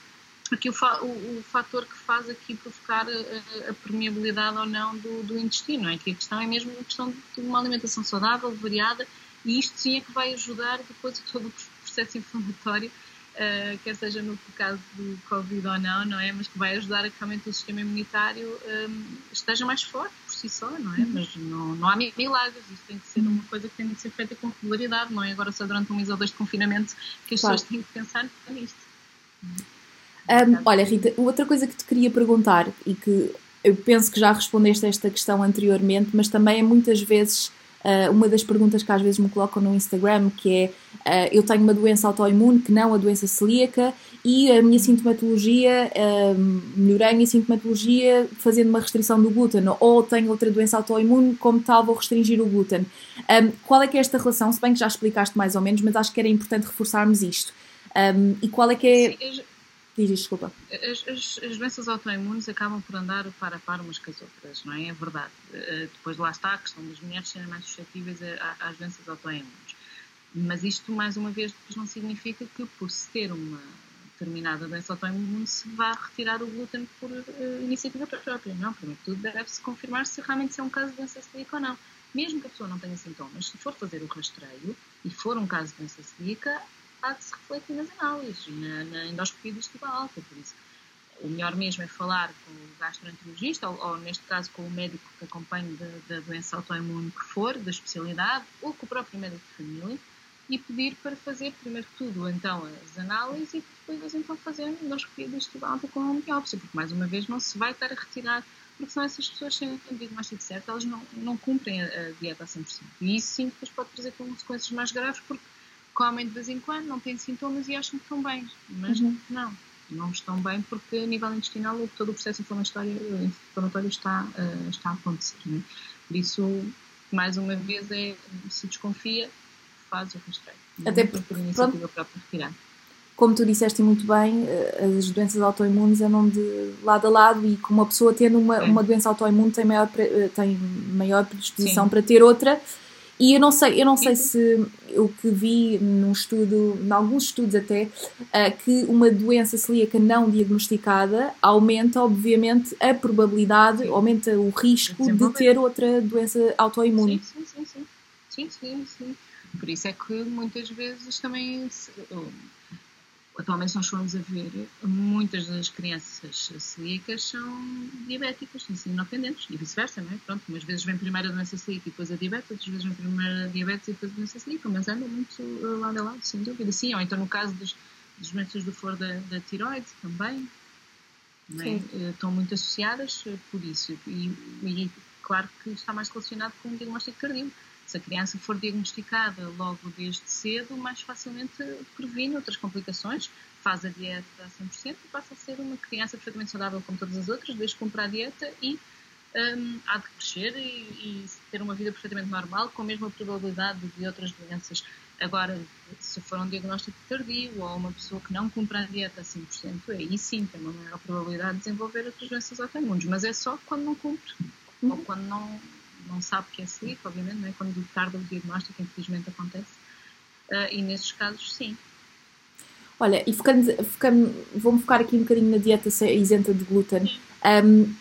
aqui o, o, fator que faz aqui provocar a, a permeabilidade ou não do, do, intestino, não é? Que a questão é mesmo a questão de uma alimentação saudável, variada, e isto sim é que vai ajudar depois a todo o processo inflamatório uh, quer seja no caso do Covid ou não, não é? Mas que vai ajudar a que realmente o sistema imunitário um, ehm, esteja mais forte por si só, não é? Uhum. Mas não, não há milagres, isto tem que ser uma coisa que tem de ser feita com regularidade, não é agora só durante um mês ou dois de confinamento que as claro. pessoas têm que pensar nisto. Um, olha, Rita, outra coisa que te queria perguntar e que eu penso que já respondeste a esta questão anteriormente, mas também é muitas vezes uh, uma das perguntas que às vezes me colocam no Instagram, que é uh, eu tenho uma doença autoimune que não a doença celíaca e a minha sintomatologia, uh, melhorei a minha sintomatologia fazendo uma restrição do glúten, ou tenho outra doença autoimune, como tal vou restringir o glúten. Um, qual é que é esta relação? Se bem que já explicaste mais ou menos, mas acho que era importante reforçarmos isto. Um, e qual é que é... Sim, Diz, desculpa. As, as, as, doenças autoimunes acabam por andar par a par umas com as outras, não é? É verdade. Uh, depois lá está a questão das mulheres serem mais suscetíveis às doenças autoimunes. Mas isto, mais uma vez, depois não significa que por se ter uma determinada doença autoimune se vá retirar o glúten por uh, iniciativa própria. Não, primeiro tudo deve-se confirmar se realmente é um caso de doença celíaca ou não. Mesmo que a pessoa não tenha sintomas, se for fazer o rastreio e for um caso de doença celíaca, de se refletir nas análises, na, na endoscopia digestiva alta, por isso o melhor mesmo é falar com o gastroenterologista, ou, ou neste caso com o médico que acompanha da, doença autoimune que for, da especialidade, ou com o próprio médico de família, e pedir para fazer, primeiro que tudo, então, as análises e depois então fazer a endoscopia digestiva alta com a biópsia, porque mais uma vez não se vai estar a retirar, porque senão essas pessoas sem o diagnóstico certo, elas não, não cumprem a, a dieta a 100%. E isso sim depois pode trazer consequências mais graves, porque comem de vez em quando, não têm sintomas e acham que estão bem, mas uhum. não, não estão bem porque a nível intestinal todo o processo inflamatório, inflamatório está, uh, está a acontecer. Né? Por isso, mais uma vez, é, se desconfia, faz o rastreio. Até porque, por iniciativa própria retirar. Como tu disseste muito bem, eh, as doenças autoimunes andam de lado a lado e como uma pessoa tendo uma, uma doença autoimune tem maior, eh, tem maior predisposição Sim. para ter outra, e eu não sei, eu não sei se o que vi num estudo, em alguns estudos até, uh, que uma doença celíaca não diagnosticada aumenta, obviamente, a probabilidade, sim. aumenta o risco de ter outra doença autoimune. Sim, sim, sim. Sim, sim, sim. Por isso é que muitas vezes também atualmente nós formos a ver, muitas das crianças celíacas são diabéticas, são independentes e vice-versa, não é? Pronto, umas vezes vem primeiro a doença celíaca e depois a diabetes, outras vezes vem primeiro a diabetes e depois a doença celíaca, mas andam muito lado a lado, sem dúvida. Sim, ou então no caso dos, das doenças do foro da, da tiroide também, é? Eh, estão muito associadas eh, por isso. E, e claro que está mais relacionado com o diagnóstico cardíaco se a criança for diagnosticada logo desde cedo, mais facilmente previne outras complicações, faz a dieta a 100% e passa a ser uma criança perfeitamente saudável como todas as outras, desde cumpra a dieta e um, há de crescer e, e, ter uma vida perfeitamente normal, com a mesma probabilidade de outras doenças. Agora, se for um diagnóstico tardio ou uma pessoa que não cumpre a dieta a 100%, aí sim tem uma maior probabilidade de desenvolver outras doenças autoimunes, mas é só quando não cumpre ou quando não não sabe que é celíaco, obviamente, não é? quando tarda o diagnóstico, infelizmente acontece, e nesses casos, sim. Olha, e focando, focando, vou-me focar aqui um bocadinho na dieta isenta de glúten. Um,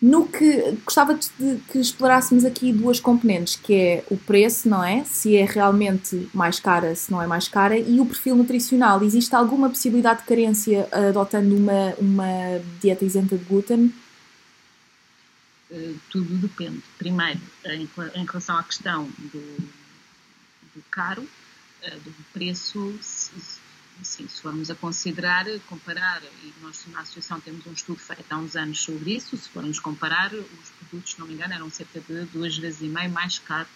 no que gostava de que explorássemos aqui duas componentes, que é o preço, não é? Se é realmente mais cara, se não é mais cara, e o perfil nutricional. Existe alguma possibilidade de carência adotando uma, uma dieta isenta de glúten? Uh, tudo depende. Primeiro, em, em, relação à questão do, do caro, uh, do preço, se, se formos a considerar, comparar, e nós na Associação temos um estudo feito há uns anos sobre isso, se formos comparar, os produtos, se não me engano, eram cerca de duas vezes e meio mais caro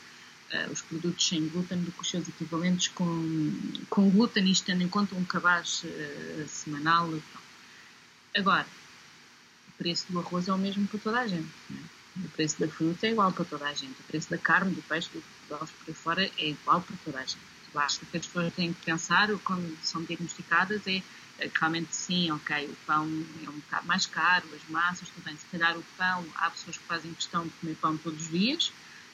uh, os produtos sem glúten do que os seus equivalentes com, com glúten, isto tendo em conta um cabaz uh, semanal. Agora, o preço do arroz é o mesmo para toda a gente. É? O preço da fruta é igual para toda a gente. O preço da carne, do peixe, do ovos por fora é igual para toda a gente acho que as pessoas têm que pensar quando são diagnosticadas é, é realmente sim, ok, o pão é um bocado mais caro, as massas, tudo bem, se calhar o pão, há pessoas que fazem questão de comer pão todos os dias,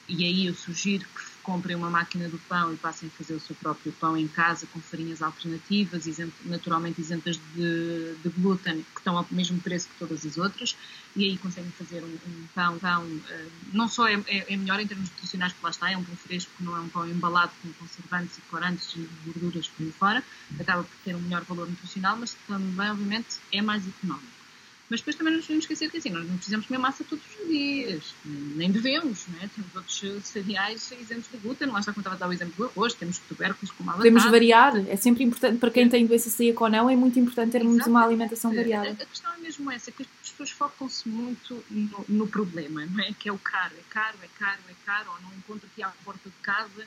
e aí eu sugiro que comprem uma máquina do pão e passem a fazer o seu próprio pão em casa com farinhas alternativas, isento, naturalmente isentas de, de, glúten, que estão ao mesmo preço que todas as outras, e aí conseguem fazer um, um pão, pão uh, não só é, é, é, melhor em termos nutricionais, porque lá está, é um pão fresco, não é um pão embalado com conservantes e corantes e gorduras por aí fora, acaba por ter um melhor valor nutricional, mas também, obviamente, é mais económico. Mas depois também não nos podemos esquecer que assim, nós não precisamos comer massa todos os dias, nem devemos, não é? Temos outros cereais isentos de glúten, lá está como estava a dar o exemplo do arroz, temos tubérculos como a Podemos variar, é sempre importante, para quem tem doença celíaca ou não, é muito importante termos Exato. uma alimentação variada. A, questão é mesmo essa, que as pessoas focam-se muito no, no, problema, não é? Que é o caro, é caro, é caro, é caro, ou não encontro aqui à porta de casa.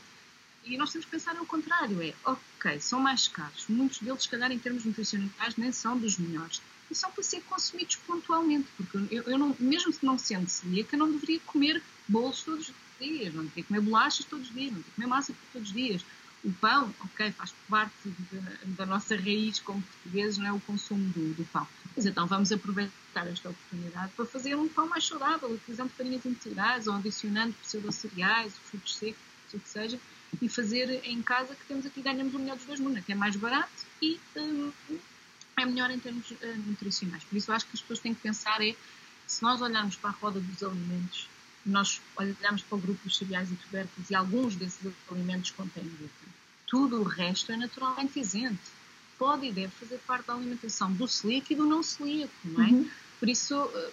E nós temos que pensar ao contrário, é, ok, são mais caros, muitos deles, se calhar, em termos nutricionais, nem são dos melhores e são para ser consumidos pontualmente, porque eu, eu não, mesmo não sendo celíaca, não deveria comer bolos todos os dias, não deveria comer bolachas todos os dias, não deveria comer massa todos os dias. O pão, ok, faz parte da nossa raiz como portugueses, não é o consumo do, do, pão. Mas então vamos aproveitar esta oportunidade para fazer um pão mais saudável, utilizando farinhas integrais ou adicionando pseudo-cereais, frutos secos, o que seja, e fazer em casa que temos aqui, ganhamos o melhor dos dois mundos, que é mais barato e um, é melhor em termos uh, nutricionais. Por isso, eu acho que as pessoas têm que pensar é, se nós olharmos para a roda dos alimentos, nós olhamos para o grupo dos cereais e tubérculos e alguns desses alimentos contêm glúten. Tudo o resto é naturalmente isento. Pode e deve fazer parte da alimentação do celíaco e do não celíaco, não é? Uhum. Por isso, uh,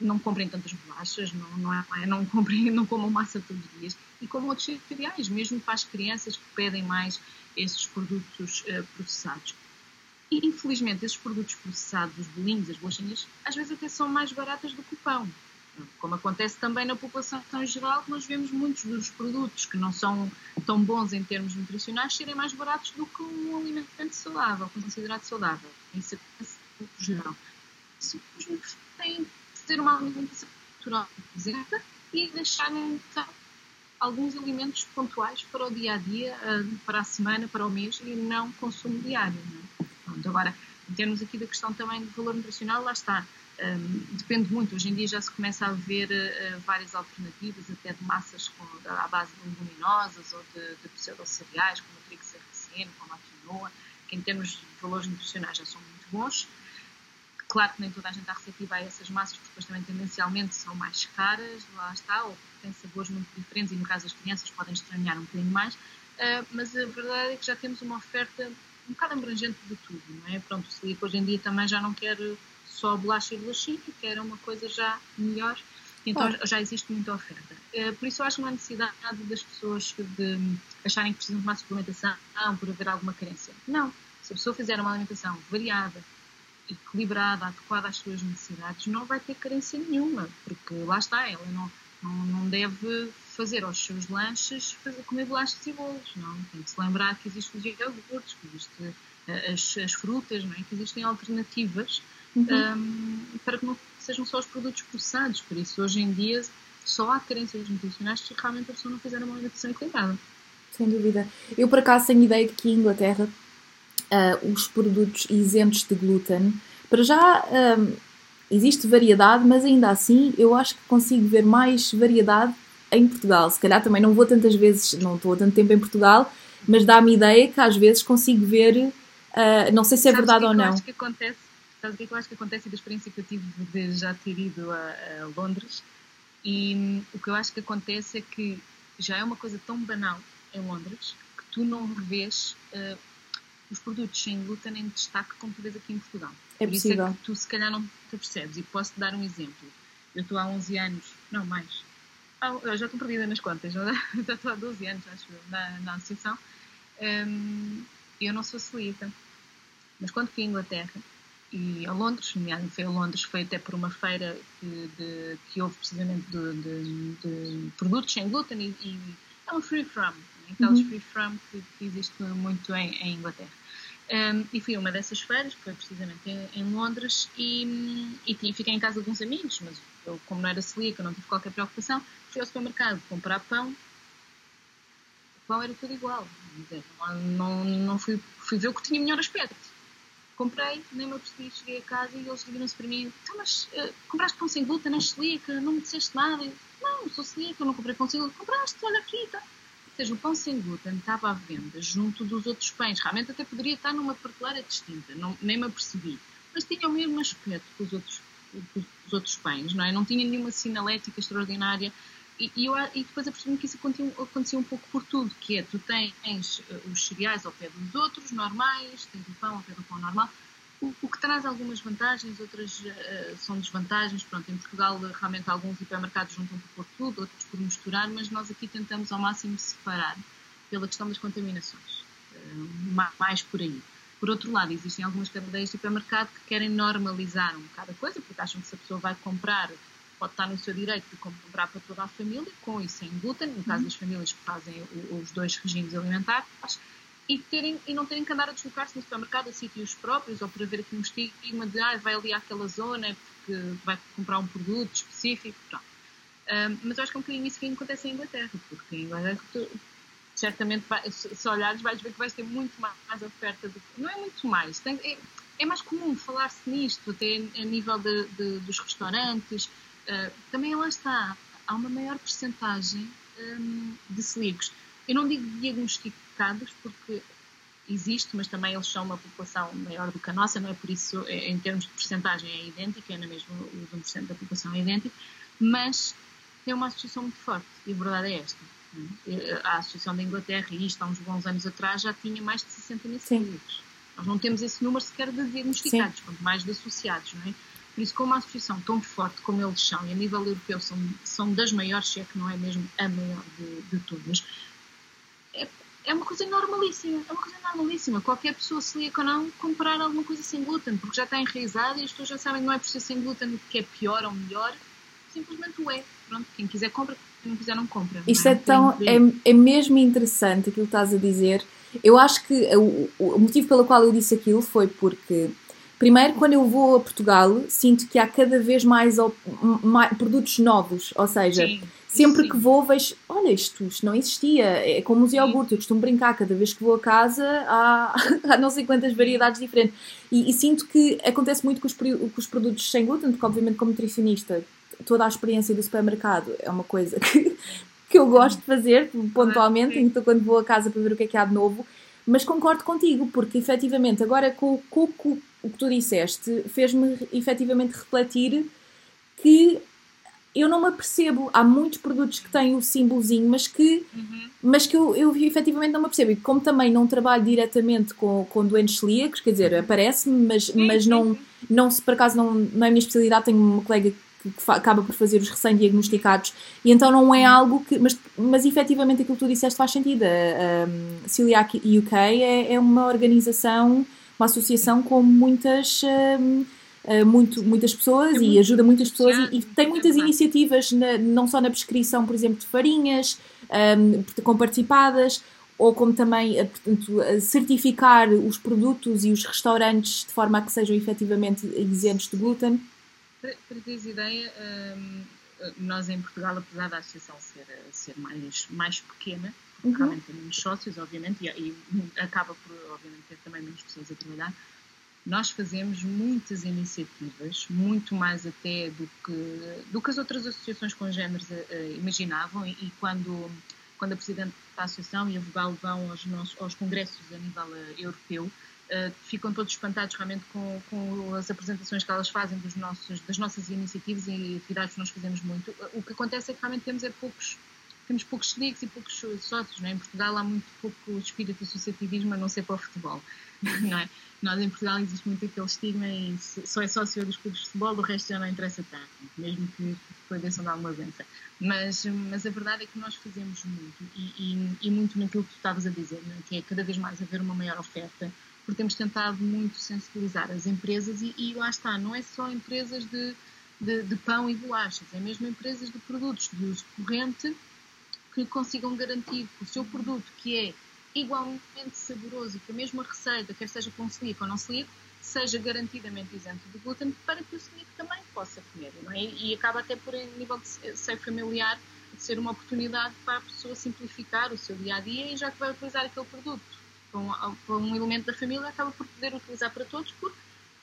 não comprem tantas bolachas, não, não, é, não, comprem, não comam massa todos os dias. E como outros cereais, mesmo para as crianças que pedem mais esses produtos uh, processados. E, infelizmente, esses produtos processados, os bolinhos, as bolachinhas, às vezes até são mais baratas do que o pão. Como acontece também na população em geral, nós vemos muitos dos produtos que não são tão bons em termos nutricionais serem mais baratos do que um alimento saudável, considerado saudável. Isso acontece no geral. Simplesmente têm de ter uma alimentação natural isenta e deixarem então, alguns alimentos pontuais para o dia a dia, para a semana, para o mês e não consumo diário. Não é? Pronto, agora, em termos aqui da questão também do valor nutricional, lá está. Um, depende muito. Hoje em dia já se começa a ver uh, várias alternativas, até de massas com, à base de leguminosas ou de, de pseudocereais, como o trigo sarraceno, como a quinoa, que em termos de valores nutricionais já são muito bons. Claro que nem toda a gente está receptiva a essas massas, porque depois também tendencialmente são mais caras, lá está, ou têm sabores muito diferentes e no caso das crianças podem estranhar um bocadinho mais, uh, mas a verdade é que já temos uma oferta um bocado abrangente de tudo, não é? Pronto, o celíaco hoje em dia também já não quer só bolacha e bolachinha, quer uma coisa já melhor, então claro. já existe muita oferta. Eh, por isso eu acho uma necessidade das pessoas de acharem que precisam de mais suplementação por haver alguma carência. Não. Se a pessoa fizer uma alimentação variada, equilibrada, adequada às suas necessidades, não vai ter carência nenhuma, porque lá está, ela não, não, não deve fazer aos seus lanches, fazer, comer bolachas e bolos, não? Tem que se lembrar que existem os iogurtes, que existem eh, as, as, frutas, não é? Que existem alternativas uhum. um, para que não sejam só os produtos processados. Por isso, hoje em dia, só há carências nutricionais se realmente a pessoa não fizer uma alimentação equilibrada. Sem dúvida. Eu, por acaso, tenho ideia de que em Inglaterra uh, os produtos isentos de glúten, para já um, existe variedade, mas ainda assim eu acho que consigo ver mais variedade em Portugal. Se calhar também não vou tantas vezes, não estou há tanto tempo em Portugal, mas dá-me ideia que às vezes consigo ver, uh, não sei se é Sabes verdade que ou é eu não. Acho que acontece, sabes o que é que eu acho que acontece da experiência que eu tive de já ter ido a, a Londres? E hum, o que eu acho que acontece é que já é uma coisa tão banal em Londres que tu não revês uh, os produtos sem glúten em destaque como tu vês aqui em Portugal. É Por isso é possível. que tu se calhar não te apercebes. E posso-te dar um exemplo. Eu estou há 11 anos, não mais, eu já estou perdida nas contas, já estou há 12 anos, acho eu, na, na associação. Hum, eu não sou celíaca, mas quando fui à Inglaterra e a Londres, nomeadamente foi a Londres, foi até por uma feira que, de, que houve precisamente de, de, de produtos sem glúten e, e é um free from, aqueles Uhum. free from que, que existe muito em, em Inglaterra. Um, e fui a uma dessas feiras, que foi precisamente em, em Londres, e, e fiquei em casa de uns amigos, mas eu, como não era celíaca, não tive qualquer preocupação, fui ao supermercado comprar pão, o pão era tudo igual. Dizer, Não, não, fui, fui ver o que tinha melhor aspecto. Comprei, nem me apercebi, cheguei a casa e eles viram-se para mim: então, mas uh, compraste pão sem glúten, és celíaca, não me disseste nada. Eu, não, sou celíaca, não comprei pão sem glúten. Compraste, olha aqui, está. Seja, o pão sem glúten estava à venda junto dos outros pães. Realmente até poderia estar numa prateleira distinta, não, nem me apercebi. Mas tinha o mesmo aspecto que os outros, que os outros pães, não é? Não tinha nenhuma sinalética extraordinária. E, e, eu, e depois apercebi-me que isso acontecia, acontecia um pouco por tudo, que é, tu tens uh, os cereais ao pé dos outros, normais, tens o pão ao pé do pão normal, o, o que traz algumas vantagens, outras uh, são desvantagens. Pronto, em Portugal realmente alguns hipermercados juntam por tudo, outros por misturar, mas nós aqui tentamos ao máximo separar pela questão das contaminações, uh, mais por aí. Por outro lado, existem algumas cadeias de hipermercado que querem normalizar um bocado a coisa, porque acham que se a pessoa vai comprar, pode estar no seu direito de comprar para toda a família, com e sem glúten, no caso das famílias que fazem os dois regimes alimentares, e, terem, e não terem que andar a deslocar-se no supermercado a sítios próprios, ou por haver aqui um estigma de ah, vai ali àquela zona porque vai comprar um produto específico. Um, mas eu acho que é um bocadinho isso que acontece em Inglaterra, porque em Inglaterra tu, certamente vai, se olhares vais ver que vais ter muito mais, mais oferta do. Não é muito mais, tem, é, é, mais comum falar-se nisto, até a nível de, de, dos restaurantes. Uh, também lá está, há uma maior percentagem um, de celíacos. Eu não digo porque existe, mas também eles são uma população maior do que a nossa, não é por isso, em termos de percentagem é idêntica, é na mesma, os 1% da população é idêntico, mas tem uma associação muito forte, e a verdade é esta. A Associação da Inglaterra, e isto há uns bons anos atrás, já tinha mais de 60 mil celíacos. Nós não temos esse número sequer de diagnosticados, quanto mais de associados, não é? Por isso, como uma associação tão forte como eles são, e a nível europeu são, são das maiores, se é que não é mesmo a maior de, de todas, é, é uma coisa normalíssima, é uma coisa normalíssima. Qualquer pessoa celíaca ou não comprar alguma coisa sem glúten, porque já está enraizada e as pessoas já sabem que não é por ser sem glúten que é pior ou melhor, simplesmente o é. Pronto, quem quiser compra, quem não quiser não compra. Isto não é, tão, é, é mesmo interessante aquilo que estás a dizer. Eu acho que o, o motivo pelo qual eu disse aquilo foi porque Primeiro, quando eu vou a Portugal, sinto que há cada vez mais, mais produtos novos, ou seja, sim, sempre sim. que vou vejo, olha, isto, isto não existia, é como os iogurtes, eu costumo brincar, cada vez que vou a casa há, há não sei quantas variedades diferentes. E, e, sinto que acontece muito com os, com os produtos sem glúten, porque obviamente como nutricionista, toda a experiência do supermercado é uma coisa que, que eu gosto de fazer pontualmente, então quando vou a casa para ver o que é que há de novo, mas concordo contigo, porque efetivamente agora com, com, com o que tu disseste fez-me efetivamente refletir que eu não me apercebo. Há muitos produtos que têm o símbolozinho, mas que, uhum. mas que eu, eu efetivamente não me apercebo. E como também não trabalho diretamente com, com doentes celíacos, quer dizer, aparece-me, mas, sim, mas sim, não, sim. não se por acaso não, não é a minha especialidade, tenho uma colega que, que acaba por fazer os recém-diagnosticados e então não é algo que. Mas, mas efetivamente aquilo que tu disseste faz sentido. A, a Celiac UK é, é uma organização uma associação com muitas, uh, uh, muito, muitas pessoas é e ajuda muitas pessoas e, e, tem muitas iniciativas, na, não só na prescrição, por exemplo, de farinhas, um, com participadas, ou como também uh, portanto, certificar os produtos e os restaurantes de forma a que sejam efetivamente isentos de glúten. Para, teres ideia, um, nós em Portugal, apesar da associação ser, ser mais, mais pequena, Uhum. realmente tem menos sócios, obviamente, e, e, acaba por, obviamente, ter também menos pessoas a trabalhar. Nós fazemos muitas iniciativas, muito mais até do que, do que as outras associações congêneres uh, imaginavam, e, e, quando quando a Presidente da Associação e a Vogal vão aos, nossos, aos congressos a nível europeu, Uh, ficam todos espantados realmente com, com, as apresentações que elas fazem dos nossos, das nossas iniciativas e atividades que nós fazemos muito. O que acontece é que realmente temos é poucos temos poucos celíacos e poucos sócios, não é? Em Portugal há muito pouco espírito de associativismo, a não ser para o futebol, não é? Nós em Portugal existe muito aquele estigma e só é sócio dos clubes de futebol, o resto já não interessa tanto, mesmo que deixam de alguma doença. Mas, mas a verdade é que nós fazemos muito e, e, e muito naquilo que tu estavas a dizer, é? que é cada vez mais haver uma maior oferta, porque temos tentado muito sensibilizar as empresas e, e lá está, não é só empresas de, de, de pão e bolachas, é mesmo empresas de produtos de uso corrente que consigam garantir que o seu produto, que é igualmente saboroso e que a mesma receita, quer seja com celíaco ou não celíaco, seja garantidamente isento de glúten para que o celíaco também possa comer. É? E acaba até por, em nível de ser familiar, de ser uma oportunidade para a pessoa simplificar o seu dia a dia e já que vai utilizar aquele produto para um, para um elemento da família, acaba por poder utilizar para todos, porque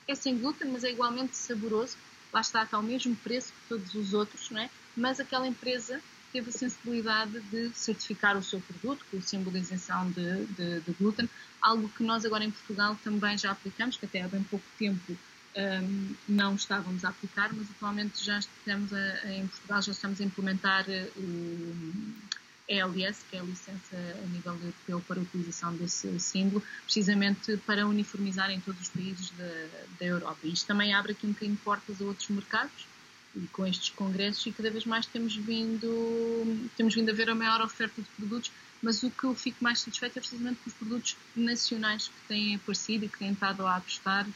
é sem glúten, mas é igualmente saboroso. Lá está, está ao mesmo preço que todos os outros, não é? mas aquela empresa teve a sensibilidade de certificar o seu produto com o símbolo de isenção de, de, de, glúten, algo que nós agora em Portugal também já aplicamos, que até há bem pouco tempo um, não estávamos a aplicar, mas atualmente já estamos a, em Portugal já estamos a implementar o ELS, que é a licença a nível europeu para a utilização desse símbolo, precisamente para uniformizar em todos os países da, da Europa. Isto também abre aqui um bocadinho portas a outros mercados, e com estes congressos e cada vez mais temos vindo, temos vindo a ver a maior oferta de produtos, mas o que eu fico mais satisfeita é precisamente com os produtos nacionais que têm aparecido e que têm estado a apostar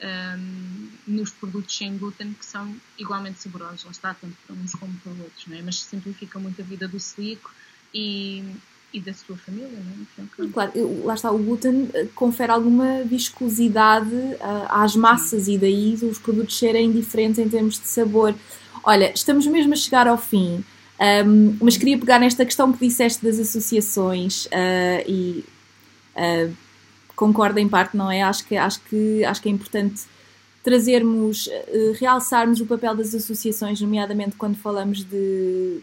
um, nos produtos sem glúten que são igualmente saborosos, lá está, tanto para uns como para outros, é? mas simplifica muito a vida do celíaco e, e da sua família, não é? Claro, lá está, o glúten eh, confere alguma viscosidade uh, às massas e daí os produtos serem diferentes em termos de sabor. Olha, estamos mesmo a chegar ao fim, um, mas queria pegar nesta questão que disseste das associações uh, e uh, concordo em parte, não é? Acho que, acho que, acho que é importante trazermos, realçarmos o papel das associações, nomeadamente quando falamos de,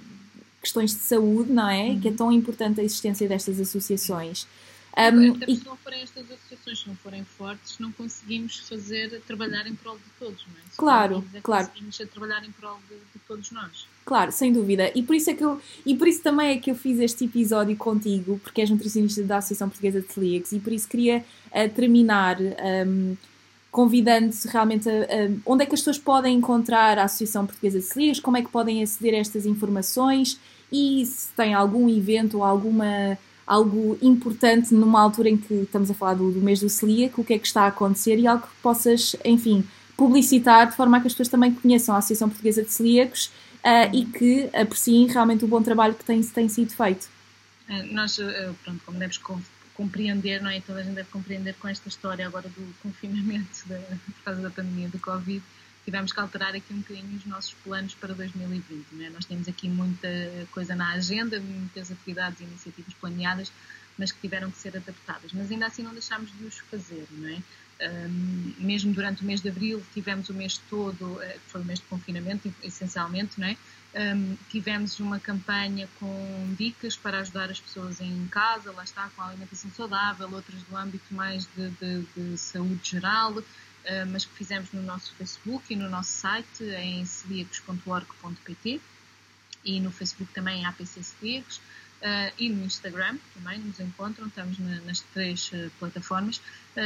questões de saúde, não é? Uhum. Que é tão importante a existência destas associações. Um, Até e... se não forem estas associações, se não forem fortes, não conseguimos fazer, trabalhar em prol de todos, não é? Se claro, é claro. Conseguimos trabalhar em prol de, de, todos nós. Claro, sem dúvida. E por isso é que eu, e por isso também é que eu fiz este episódio contigo, porque és nutricionista da Associação Portuguesa de Celíacos, e por isso queria uh, terminar um, convidando-se realmente a, a, onde é que as pessoas podem encontrar a Associação Portuguesa de Celíacos, como é que podem aceder a estas informações e se tem algum evento ou alguma algo importante numa altura em que estamos a falar do, do mês do celíaco, o que é que está a acontecer e algo que possas, enfim, publicitar de forma a que as pessoas também conheçam a Associação Portuguesa de Celíacos uh, e que apreciem realmente o bom trabalho que tem, tem sido feito. Eh, nós, eh, pronto, como deves compreender, não é? Toda a gente deve compreender com esta história agora do confinamento da, por causa da pandemia do Covid, tivemos que alterar aqui um bocadinho os nossos planos para 2020. Não é? Nós temos aqui muita coisa na agenda, muitas atividades e iniciativas planeadas, mas que tiveram que ser adaptadas. Mas ainda assim não deixámos de os fazer, não é? Um, mesmo durante o mês de abril tivemos o mês todo, eh, que foi o mês de confinamento, essencialmente, não é? Um, tivemos uma campanha com dicas para ajudar as pessoas em casa, lá está, com a alimentação saudável, outras do âmbito mais de, de, de saúde geral, mas que fizemos no nosso Facebook e no nosso site em celíacos.org.pt e no Facebook também em APC Celíacos uh, e no Instagram também nos encontram, estamos na, nas três uh, plataformas.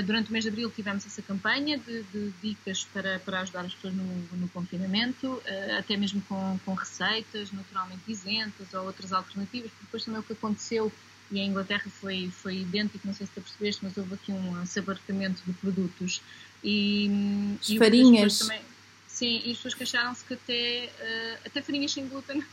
Durante o mês de Abril tivemos essa campanha de, de dicas para, para ajudar as pessoas no, no confinamento, até mesmo com, com receitas naturalmente isentas ou outras alternativas, porque depois também o que aconteceu e a Inglaterra foi, foi idêntico, não sei se tu percebeste, mas houve aqui um abarcamento de produtos e, As e farinhas. Também, sim, e as pessoas queixaram-se que até, uh, até farinhas sem glúten uh,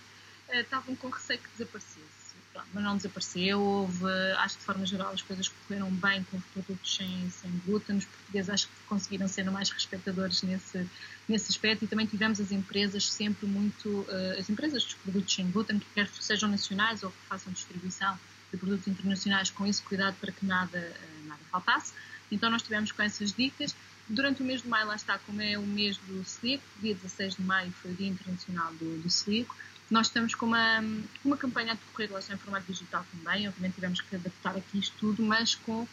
estavam com receio que desaparecesse. Pronto, mas não desapareceu. Houve, acho que de forma geral as coisas correram bem com os produtos sem, sem glúten. Os portugueses acho que conseguiram ser mais respeitadores nesse, nesse aspecto e também tivemos as empresas sempre muito, uh, as empresas dos produtos sem glúten, que quer sejam nacionais ou que façam distribuição de produtos internacionais, com esse cuidado para que nada, nada faltasse. Então nós tivemos com essas dicas Durante o mês de maio, lá está, como é o mês do celíaco, dia 16 de maio foi o Dia Internacional do, do Celíaco, nós estamos com uma, uma campanha a decorrer lá em formato digital também, obviamente tivemos que adaptar aqui isto tudo, mas com, uh,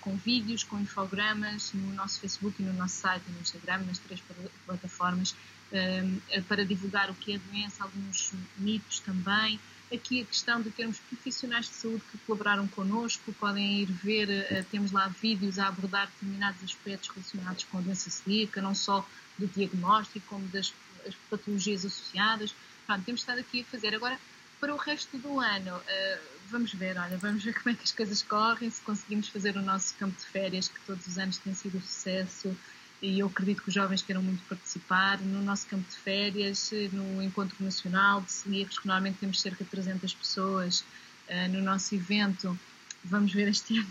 com vídeos, com infogramas no nosso Facebook e no nosso site e no Instagram, nas três plataformas, uh, para divulgar o que é a doença, alguns mitos também. Aqui a questão de termos profissionais de saúde que colaboraram connosco, podem ir ver, uh, temos lá vídeos a abordar determinados aspectos relacionados com a doença celíaca, não só do diagnóstico, como das patologias associadas pronto, temos estado aqui a fazer. Agora, para o resto do ano, uh, vamos ver, olha, vamos ver como é que as coisas correm, se conseguimos fazer o nosso campo de férias, que todos os anos tem sido um sucesso, e eu acredito que os jovens queiram muito participar, no nosso campo de férias, no Encontro Nacional de Celíacos, que normalmente temos cerca de 300 pessoas uh, no nosso evento, vamos ver este ano.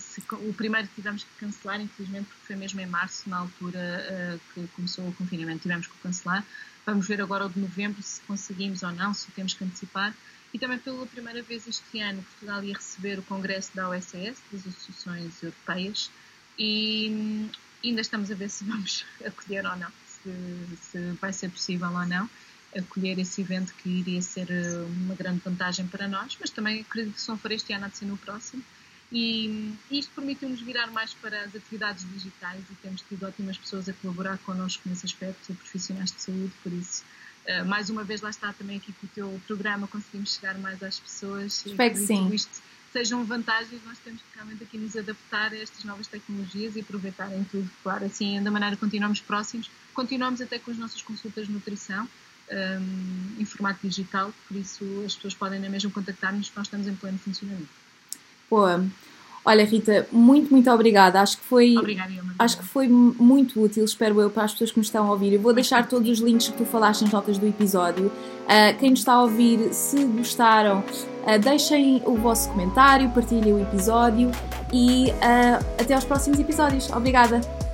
O primeiro tivemos que cancelar, infelizmente, porque foi mesmo em março, na altura uh, que começou o confinamento, tivemos que cancelar. Vamos ver agora o de novembro se conseguimos ou não, se temos que antecipar. E também pela primeira vez este ano, Portugal ia receber o congresso da OSS, das Associações Europeias, e hum, ainda estamos a ver se vamos acolher ou não, se, se vai ser possível ou não acolher esse evento que iria ser eh, uma grande vantagem para nós, mas também acredito que se não for este ano, há de ser no próximo. E isto permitiu-nos virar mais para as atividades digitais e temos tido ótimas pessoas a colaborar connosco nesse aspecto, profissionais de saúde, por isso, uh, mais uma vez, lá está também aqui com o teu programa, conseguimos chegar mais às pessoas. Espero que sim. Isto sejam vantagens, nós temos que realmente aqui nos adaptar a estas novas tecnologias e aproveitar em tudo, claro, assim, da maneira que continuamos próximos, continuamos até com as nossas consultas de nutrição, um, em formato digital, por isso as pessoas podem na mesma contactar-nos, nós estamos em pleno funcionamento. Boa. Olha, Rita, muito, muito obrigada. Acho que foi, obrigada, acho que foi muito útil, espero eu, para as pessoas que nos estão a ouvir. Eu vou deixar todos os links que tu falaste nas notas do episódio. Uh, quem nos está a ouvir, se gostaram, uh, deixem o vosso comentário, partilhem o episódio e uh, até aos próximos episódios. Obrigada!